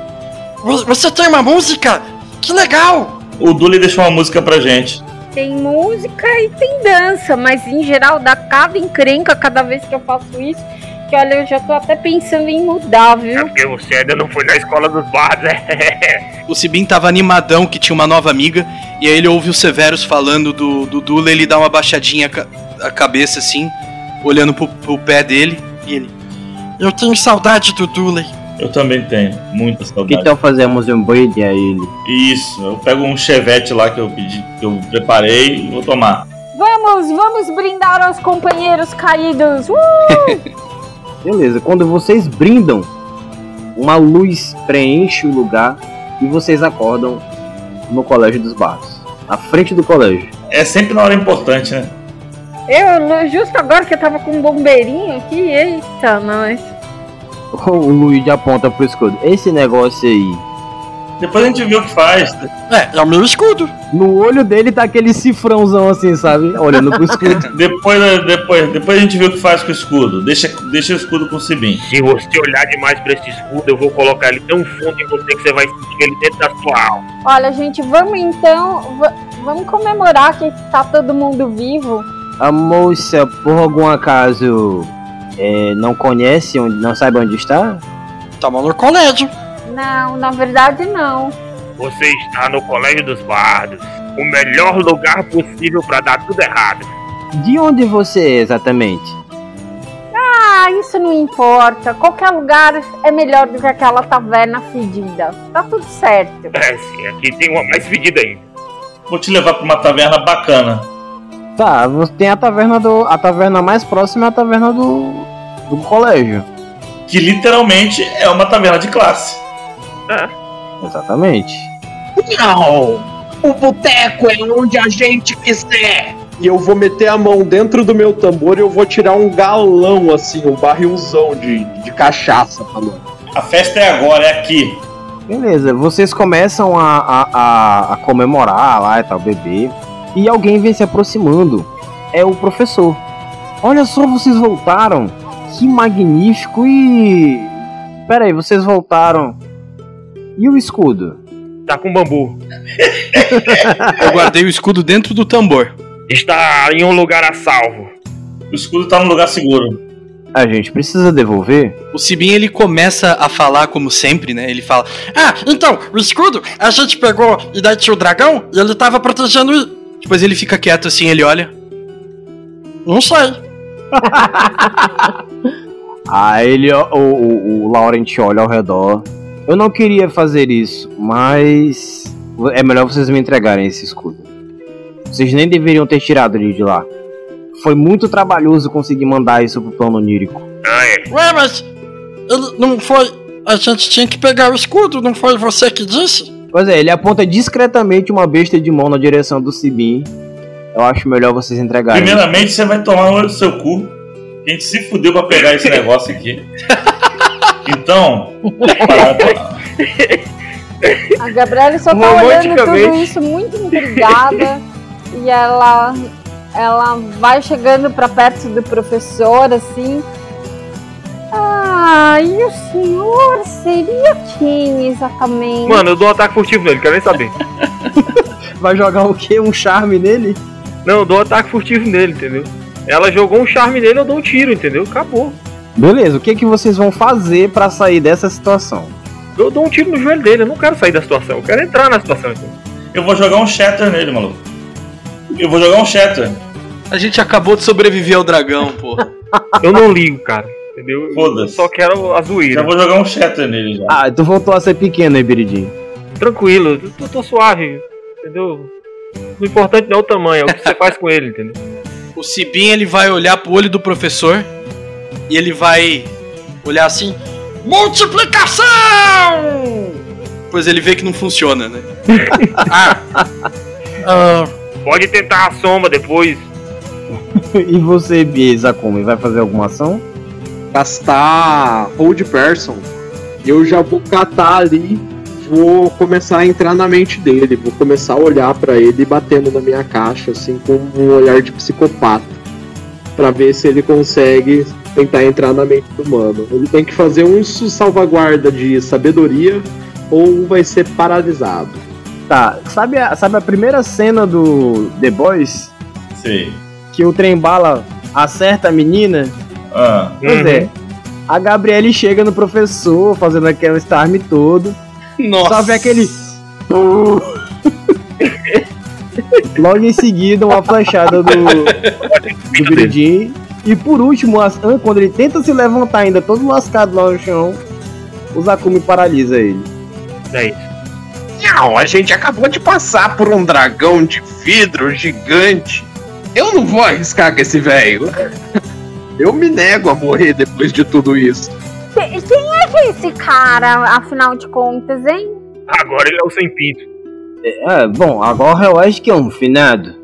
Vo- Você tem uma música? Que legal! O Dully deixou uma música pra gente. Tem música e tem dança, mas em geral dá cada encrenca cada vez que eu faço isso. Que olha, eu já tô até pensando em mudar, É viu? porque você ainda não foi na escola dos bardos, é. O Sibin tava animadão que tinha uma nova amiga E aí ele ouve o Severus falando do, do Dula, ele dá uma baixadinha a ca- a cabeça assim, olhando pro, pro pé dele, e ele. Eu tenho saudade do Dooley. Eu também tenho, muita Que saudade. tal fazermos um brinde a ele? Isso, eu pego um chevette lá que eu pedi, que eu preparei e vou tomar. Vamos, vamos brindar aos companheiros caídos. Uh! Beleza, quando vocês brindam, uma luz preenche o lugar e vocês acordam no Colégio dos Barros. Na frente do colégio. É sempre na hora importante, né? Eu, justo agora que eu tava com um bombeirinho aqui, eita, nós. O Luigi aponta pro escudo. Esse negócio aí. Depois a gente vê o que faz. É, é o meu escudo. No olho dele tá aquele cifrãozão assim, sabe? Olhando pro escudo. Depois, depois, depois a gente vê o que faz com o escudo. Deixa, deixa o escudo com o Sibim. Se você olhar demais pra esse escudo, eu vou colocar ele tão fundo em você que você vai sentir ele dentro da sua alma. Olha, gente, vamos então. va- vamos comemorar que tá todo mundo vivo. A moça, por algum acaso, é, não conhece, onde, não sabe onde está? Tamo no colégio. Não, na verdade não. Você está no Colégio dos Bardos. O melhor lugar possível pra dar tudo errado. De onde você é exatamente? Ah, isso não importa. Qualquer lugar é melhor do que aquela taverna fedida. Tá tudo certo. É, sim, aqui tem uma mais fedida ainda. Vou te levar pra uma taverna bacana. Tá, você tem a taverna do. A taverna mais próxima é a taverna do. Do colégio. Que literalmente é uma taverna de classe. Exatamente. Não! O boteco é onde a gente quiser! E eu vou meter a mão dentro do meu tambor e eu vou tirar um galão, assim, um barrilzão de, de cachaça, falando. A festa é agora, é aqui. Beleza, vocês começam a, a, a, a comemorar lá e tal, beber. E alguém vem se aproximando. É o professor. Olha só, vocês voltaram. Que magnífico e. Pera aí, vocês voltaram. E o escudo? Tá com bambu. Eu guardei o escudo dentro do tambor. Está em um lugar a salvo. O escudo tá no lugar seguro. A gente precisa devolver? O Sibin ele começa a falar como sempre, né? Ele fala: Ah, então, o escudo a gente pegou e daí tinha o dragão e ele tava protegendo. o- Depois ele fica quieto assim, ele olha. Não sei. Aí ele, o, o, o Laurent olha ao redor. Eu não queria fazer isso, mas é melhor vocês me entregarem esse escudo. Vocês nem deveriam ter tirado ele de lá. Foi muito trabalhoso conseguir mandar isso pro plano onírico. Ah, é. Ué, mas ele não foi. A gente tinha que pegar o escudo, não foi você que disse? Pois é, ele aponta discretamente uma besta de mão na direção do Sibin. Eu acho melhor vocês entregarem. Primeiramente, você vai tomar no olho do seu cu. A gente se fudeu pra pegar esse negócio aqui. Então, A Gabriela só tá olhando tudo isso muito intrigada. e ela, ela vai chegando pra perto do professor, assim. Ah, e o senhor seria quem exatamente? Mano, eu dou um ataque furtivo nele, quero nem saber. Vai jogar o quê? Um charme nele? Não, eu dou um ataque furtivo nele, entendeu? Ela jogou um charme nele, eu dou um tiro, entendeu? Acabou. Beleza, o que, que vocês vão fazer pra sair dessa situação? Eu dou um tiro no joelho dele, eu não quero sair da situação, eu quero entrar na situação. Entendeu? eu vou jogar um shatter nele, maluco. Eu vou jogar um shatter. A gente acabou de sobreviver ao dragão, porra. Eu não ligo, cara, entendeu? Eu Foda-se. só quero a Já zoeira. vou jogar um shatter nele já. Ah, tu voltou a ser pequeno, Ibiridinho. Tranquilo, eu tô, tô suave, entendeu? O importante não é o tamanho, é o que você faz com ele, entendeu? O Sibin ele vai olhar pro olho do professor e ele vai olhar assim. Multiplicação! Pois ele vê que não funciona, né? Ah, Pode tentar a sombra depois. e você, Zakumi, vai fazer alguma ação? Gastar Hold Person. Eu já vou catar ali. Vou começar a entrar na mente dele. Vou começar a olhar pra ele batendo na minha caixa, assim, com um olhar de psicopata. Pra ver se ele consegue tentar entrar na mente do mano. Ele tem que fazer um su- salvaguarda de sabedoria ou vai ser paralisado. Tá, sabe a, sabe a primeira cena do The Boys? Sei. Que o trem bala acerta a menina? Ah, Pois Uhum. é. A Gabriele chega no professor, fazendo aquele starme todo. Nossa. Só vê aquele. Logo em seguida, uma flechada do, do Jean. E por último, as- ah, quando ele tenta se levantar ainda todo lascado lá no chão, o Zakumi paralisa ele. É isso. Não, a gente acabou de passar por um dragão de vidro gigante. Eu não vou arriscar com esse velho. Eu me nego a morrer depois de tudo isso. Que- Quem é que é esse cara, afinal de contas, hein? Agora ele é o sem pinto. É, bom, agora eu acho que é um finado.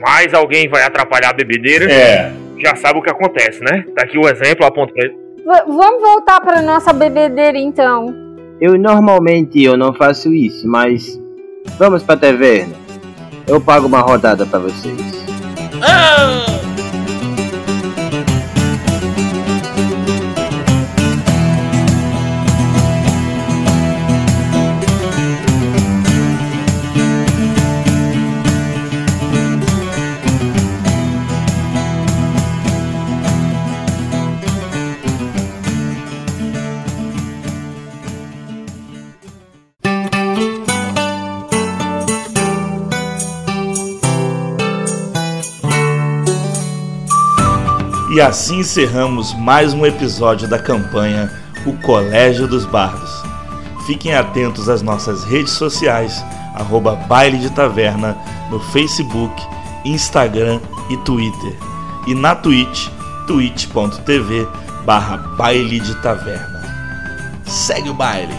Mais alguém vai atrapalhar a bebedeira. É. Já sabe o que acontece, né? Tá aqui o exemplo, eu aponto pra ele. V- vamos voltar pra nossa bebedeira então. Eu normalmente eu não faço isso, mas vamos pra taverna. Eu pago uma rodada pra vocês. E assim encerramos mais um episódio da campanha O Colégio dos Bardos. Fiquem atentos às nossas redes sociais, arroba Baile de Taverna, no Facebook, Instagram e Twitter. E na Twitch, twitch.tv barra Baile de Taverna. Segue o baile!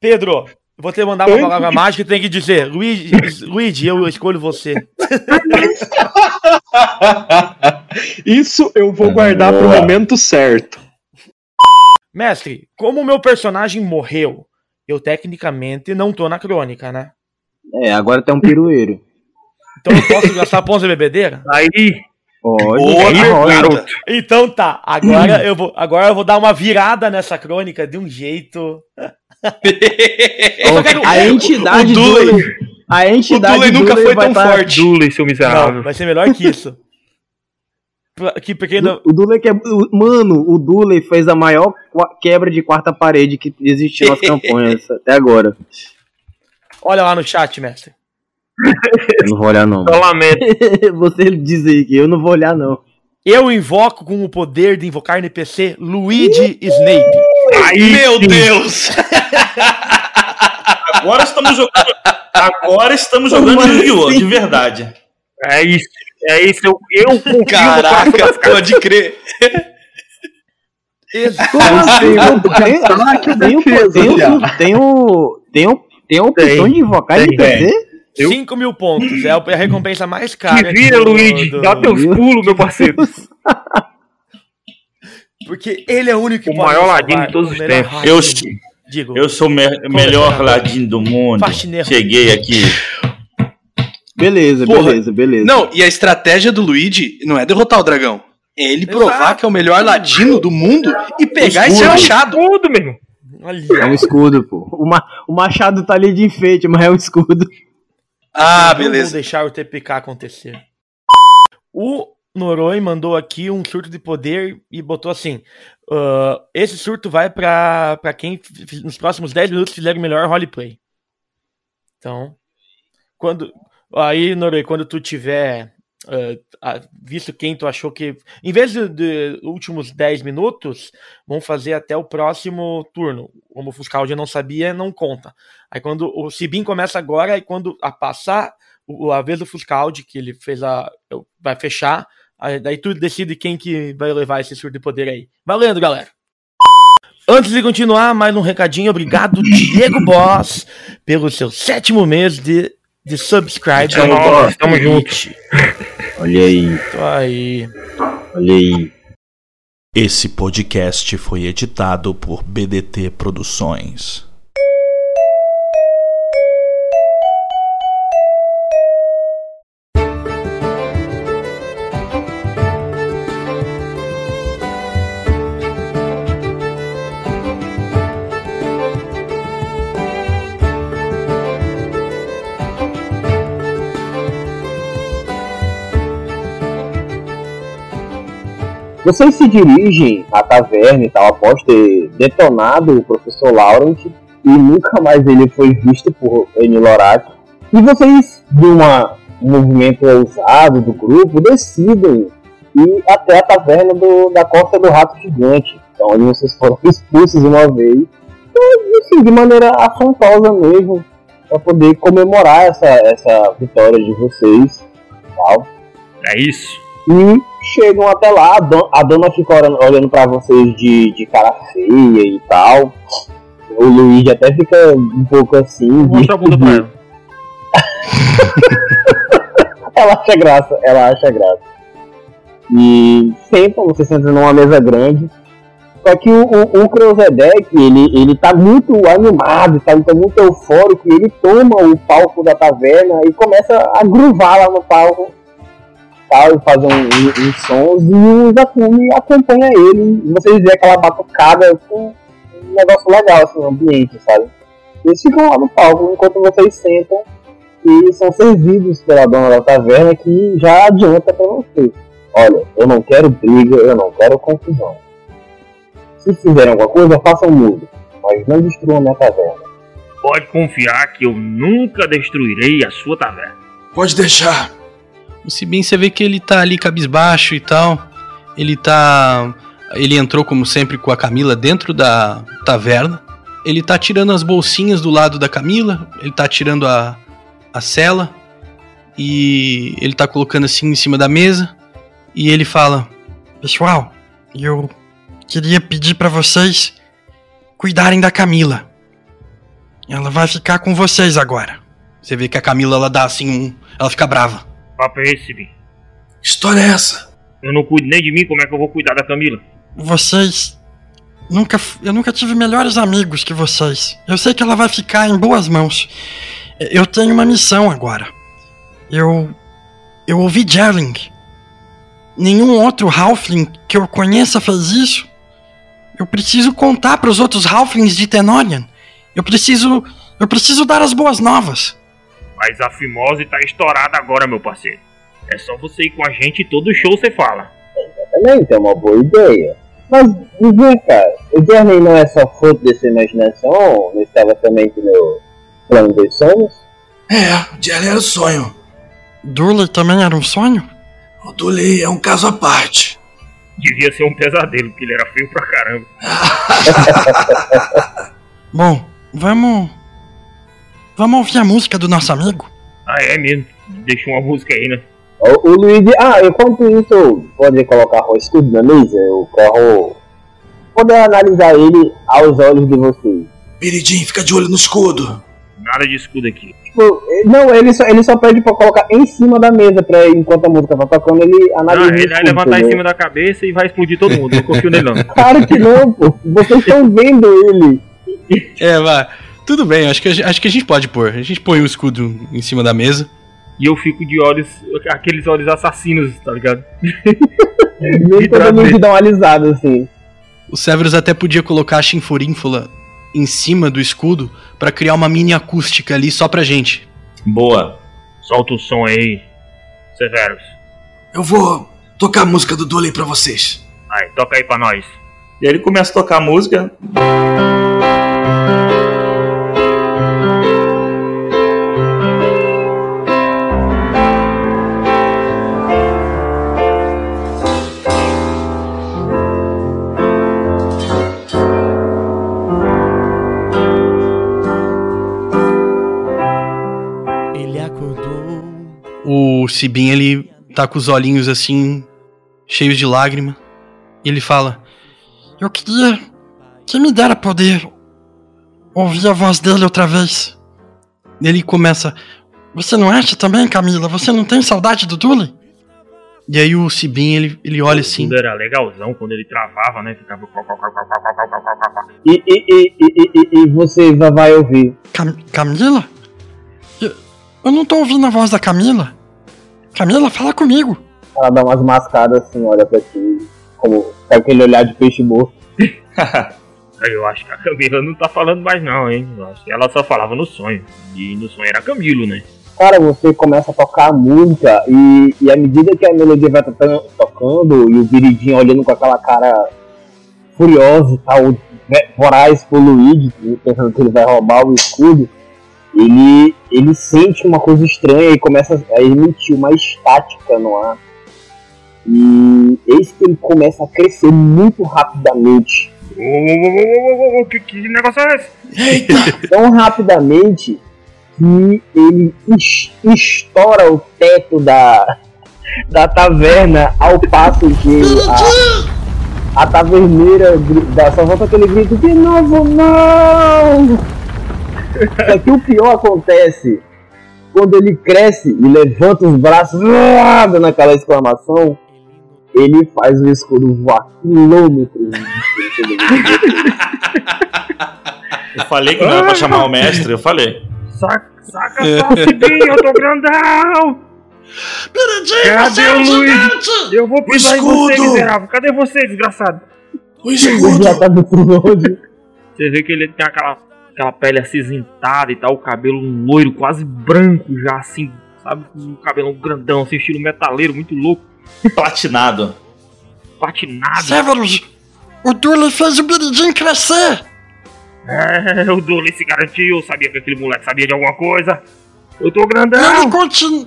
Pedro, te mandar uma palavra mágica e tem que dizer: Luigi, Luigi, eu escolho você. Isso eu vou guardar pro momento certo. Mestre, como o meu personagem morreu, eu tecnicamente não tô na crônica, né? É, agora tem um pirueiro. Então eu posso gastar pontos de bebedeira? Aí, pergunta. Então tá, agora eu vou, agora eu vou dar uma virada nessa crônica de um jeito. Eu quero- A entidade O Dooley- Dooley- A entidade o Dooley nunca Dooley foi tão forte. Dule, seu miserável. Não, vai ser melhor que isso. Que pequeno. O Dooley que é. o- Mano, o Dooley fez a maior quebra de quarta parede que existiu nas campanhas até agora. Olha lá no chat, mestre. Eu não vou olhar, não. Só lamento. Você diz aí que eu não vou olhar, não. Eu invoco com o poder de invocar NPC Luigi Snape. Aí, Meu sim. Deus! Agora estamos jogando. Agora estamos jogando Yu-Gi-Oh! De verdade. É isso. É isso. Eu, eu Caraca, pode crer. Tem, o- tem, o- tem o. O. Opção de invocar Tem. NPC? Eu- 5 mil pontos. É a recompensa mais Se cara. vira, do- Luigi. do- Dá teus pulos, meu parceiro. Porque ele é o único que O pode maior ladino de todos os tempos. Eu, Digo, eu sou o me- melhor ladino do mundo. Faxineiro. Cheguei aqui. Beleza, Porra. beleza, beleza. Não, e a estratégia do Luigi não é derrotar o dragão. É ele Exato. provar que é o melhor ladino do mundo e pegar esse Escudo. machado. Tudo, meu irmão. É um escudo, pô. O, ma- o machado tá ali de enfeite, mas é um escudo. Ah, vou beleza. deixar o TPK acontecer. O Noroi mandou aqui um surto de poder e botou assim: "Ah, esse surto vai pra quem nos próximos 10 minutos fizer o melhor roleplay. Então, quando. Aí, Noroi, quando tu tiver ah, visto quem tu achou que. Em vez de, de últimos 10 minutos, vamos fazer até o próximo turno. Como o Fuscaldia não sabia, não conta. Aí quando o Sibin começa agora, e quando a passar o- a vez do Fuscaldi, que ele fez a. vai fechar, daí tu decide quem que vai levar esse surto de poder aí. Valendo, galera! Antes de continuar, mais um recadinho. Obrigado, Diego Boss, pelo seu sétimo mês de, de subscribe. Tamo aí Boss, tamo Twitch. Olha aí, Então aí. olha aí. Esse podcast foi editado por BDT Produções. Vocês se dirigem à taverna e tal, após ter detonado o professor Laurent e nunca mais ele foi visto por Eni Lorak. E vocês, de um movimento ousado do grupo, decidem ir até a taverna do, da Costa do Rato Gigante. Então, onde vocês foram expulsos uma vez. Então, assim, de maneira afrontosa mesmo, para poder comemorar essa, essa vitória de vocês. Tal. É isso. E chegam até lá, a, don- a dona fica olhando, para vocês de, de cara feia e tal. O Luigi até fica um pouco assim. Mostra a bunda pra ela. ela acha graça, ela acha graça. E sentam, você senta numa mesa grande. Só que o, o, o ele, ele tá muito animado, tá, ele tá muito eufórico, e ele toma o palco da taverna e começa a gruvar lá no palco, tal, e fazer um, um- uns sons, e o Zakumi acompanha ele, e vocês veem aquela batucada com um negócio legal assim, no ambiente, sabe? Eles ficam lá no palco enquanto vocês sentam e são servidos pela dona da taverna que já adianta pra vocês. Olha, eu não quero briga, eu não quero confusão. Se fizerem alguma coisa, façam mudo, mas não destruam minha taverna. Pode confiar que eu nunca destruirei a sua taverna. Pode deixar. Se bem você vê que ele tá ali cabisbaixo e tal. Ele tá. Ele entrou, como sempre, com a Camila dentro da taverna. Ele tá tirando as bolsinhas do lado da Camila. Ele tá tirando a, a cela. E ele tá colocando assim em cima da mesa. E ele fala: Pessoal, eu queria pedir pra vocês cuidarem da Camila. Ela vai ficar com vocês agora. Você vê que a Camila ela dá assim um. Ela fica brava. Papo é esse, Bi? História é essa? Eu não cuido nem de mim, como é que eu vou cuidar da Camila? Vocês nunca eu nunca tive melhores amigos que vocês. Eu sei que ela vai ficar em boas mãos. Eu tenho uma missão agora. Eu eu ouvi Jerling. Nenhum outro Halfling que eu conheça fez isso. Eu preciso contar para os outros Halflings de Tenorian. Eu preciso eu preciso dar as boas novas. Mas a fimose tá estourada agora, meu parceiro. É só você ir com a gente e todo show você fala. Também é uma boa ideia. Mas, vem cá, o Jeremy não é só fruto dessa imaginação? Não estava também no plano dos sonhos? É, o Jelly era o sonho. Dooley também era um sonho? O Dooley é um caso à parte. Devia ser um pesadelo, porque ele era feio pra caramba. Bom, vamos vamos ouvir a música do nosso amigo. Ah, é mesmo. Deixa uma música aí, né? O, o Luigi. Ah, enquanto isso, pode colocar o escudo na mesa? Eu quero poder analisar ele aos olhos de vocês. Piridinho, fica de olho no escudo. Nada de escudo aqui. Tipo, não, ele só, ele só pede pra colocar em cima da mesa, pra enquanto a música tá tocando, ele Não, analisa o ele vai escudo, levantar em cima da cabeça e vai explodir todo mundo. Não confio nele, não. Claro que não, pô. Vocês estão vendo ele. É, vai. Tudo bem, acho que, acho que a gente pode pôr. A gente põe o escudo em cima da mesa. E eu fico de olhos, aqueles olhos assassinos, tá ligado? Nem todo mundo dá uma alisada assim. O Severus até podia colocar a chinforínfula em cima do escudo pra criar uma mini acústica ali só pra gente. Boa. Solta o som aí, Severus. Eu vou tocar a música do Dooley pra vocês. Aí, toca aí pra nós. E aí ele começa a tocar a música. Sibin, ele tá com os olhinhos assim, cheios de lágrima. E ele fala: Eu queria que me dera poder ouvir a voz dele outra vez. Ele começa. Você não acha também, Camila? Você não tem saudade do Dooley? E aí o Sibin, ele, ele olha assim. Tudo era legalzão quando ele travava, né? Ficava. E, e, e, e, e, e você vai ouvir. Cam Camila? Eu, eu não tô ouvindo a voz da Camila. Camila, fala comigo. Ela dá umas mascadas assim, olha pra ti. Como com aquele olhar de peixe morto. Eu acho que a Camila não tá falando mais, não, hein? Eu acho que ela só falava no sonho. E no sonho era Camilo, né? Cara, você começa a tocar a música e, e à medida que a melodia vai tocando, tocando e o viridinho olhando com aquela cara furiosa e tal, né, voraz pro Luigi, pensando que ele vai roubar o escudo, ele, ele sente uma coisa estranha e começa a emitir uma estática no ar. E eis que ele começa a crescer muito rapidamente. Ô, ô, ô, que, que negócio é esse? Tão rapidamente que ele es- estoura o teto da, da taverna ao passo que a, a taverneira dá só volta aquele grito de novo não! Só que o pior acontece quando ele cresce e levanta os braços ah, dando aquela exclamação, ele faz o escudo voar quilômetros. Eu falei que não era pra chamar o mestre, eu falei. Saca, saca só, Cibinho, eu tô grandão! Piridinho, Cadê é o gigante! Eu vou pisar em você, escudo! miserável. Cadê você, desgraçado? O já tá longe. Você vê que ele tem aquela, aquela pele acinzentada e tal, o cabelo loiro, quase branco já, assim, sabe? Com um cabelão grandão, assim, estilo metaleiro, muito louco, Platinado. patinado. Severus, o Dully fez o Piridinho crescer! É, o Dolly se garantiu, eu sabia que aquele moleque sabia de alguma coisa. Eu tô E ele, grandão! continu...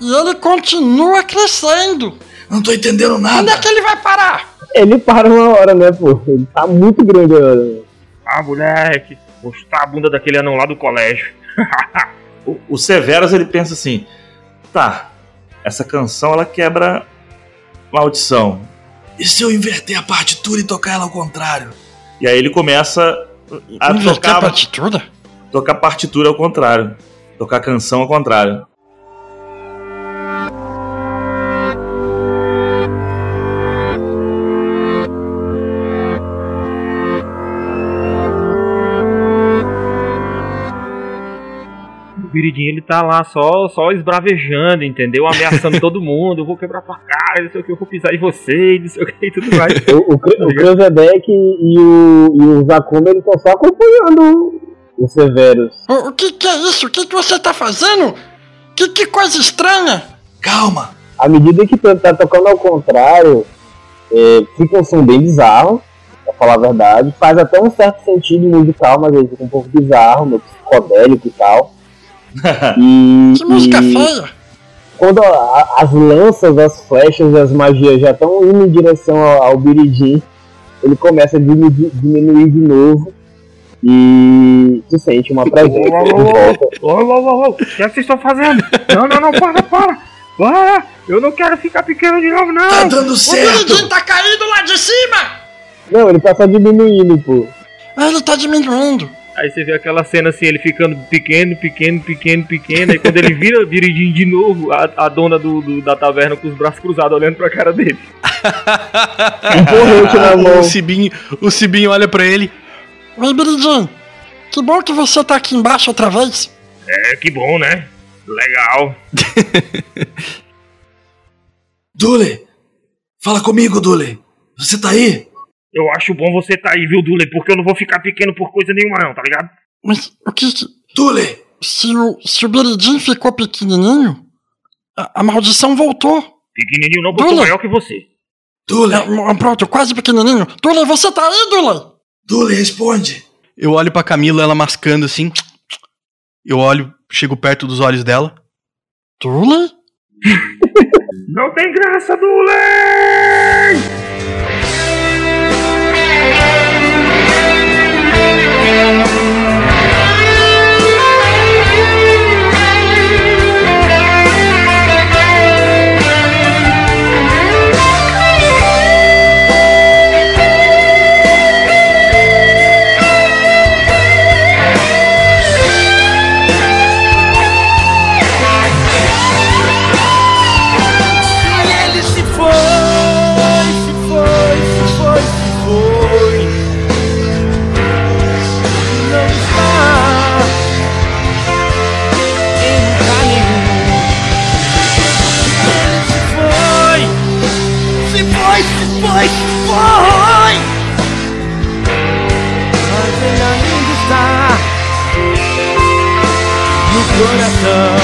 e ele continua crescendo! Não tô entendendo Onde é nada. que ele vai parar? Ele para uma hora, né, pô? Ele tá muito grande agora. Ah, moleque, mostrar a bunda daquele anão lá do colégio. O, o Severus ele pensa assim: tá, essa canção ela quebra maldição. E se eu inverter a partitura e tocar ela ao contrário? E aí ele começa a Inverter a tocar, partitura? tocar partitura ao contrário. Tocar canção ao contrário. O Viridinho, ele tá lá só, só esbravejando, entendeu? Ameaçando todo mundo, eu vou quebrar tua cara, não sei o que, eu vou pisar em você, não sei o que e tudo mais. O, o, Kra- o e o, e o Zakuma, eles estão só acompanhando o Severus. O, o que, que é isso? O que, que você tá fazendo? Que, que coisa estranha! Calma! À medida que tá, tá tocando ao contrário, é, fica um som bem bizarro, pra falar a verdade. Faz até um certo sentido musical, mas ele fica um pouco bizarro, meio psicodélico e tal. E, Que música e feia! quando a- as lanças, as flechas e as magias já estão indo em direção ao, ao Biridim, ele começa a diminuir, diminuir de novo. E tu sente uma presença de volta. Ô, ô, ô, ô, o que, é vocês estão fazendo? Não, não, não, para, para! Para! Eu não quero ficar pequeno de novo, não! Tá dando O certo! Piridinho tá caindo lá de cima! Não, ele tá só diminuindo, pô. Ah, Ele tá diminuindo. Aí você vê aquela cena assim, ele ficando pequeno, pequeno, pequeno, pequeno, aí quando ele vira viridinho de novo, a, a dona do, do- da taverna com os braços cruzados olhando pra cara dele. Um na mão. o Cibinho, o Cibinho olha pra ele. Oi, Piridinho. Que bom que você tá aqui embaixo outra vez. É, que bom, né? Legal. Dule! Fala comigo, Dule! Você tá aí? Eu acho bom você tá aí, viu, Dule? Porque eu não vou ficar pequeno por coisa nenhuma, não, tá ligado? Mas o que que... Dule! Se o, se o ficou pequenininho, a, a maldição voltou. Pequenininho não, porque eu Dule. sou maior que você. Dule! É, pronto, quase pequenininho. Dule, você tá aí, Dule? Dule, responde! Eu olho pra Camila, ela mascando assim. Eu olho, chego perto dos olhos dela. Dule? Não tem graça, Dule! Ele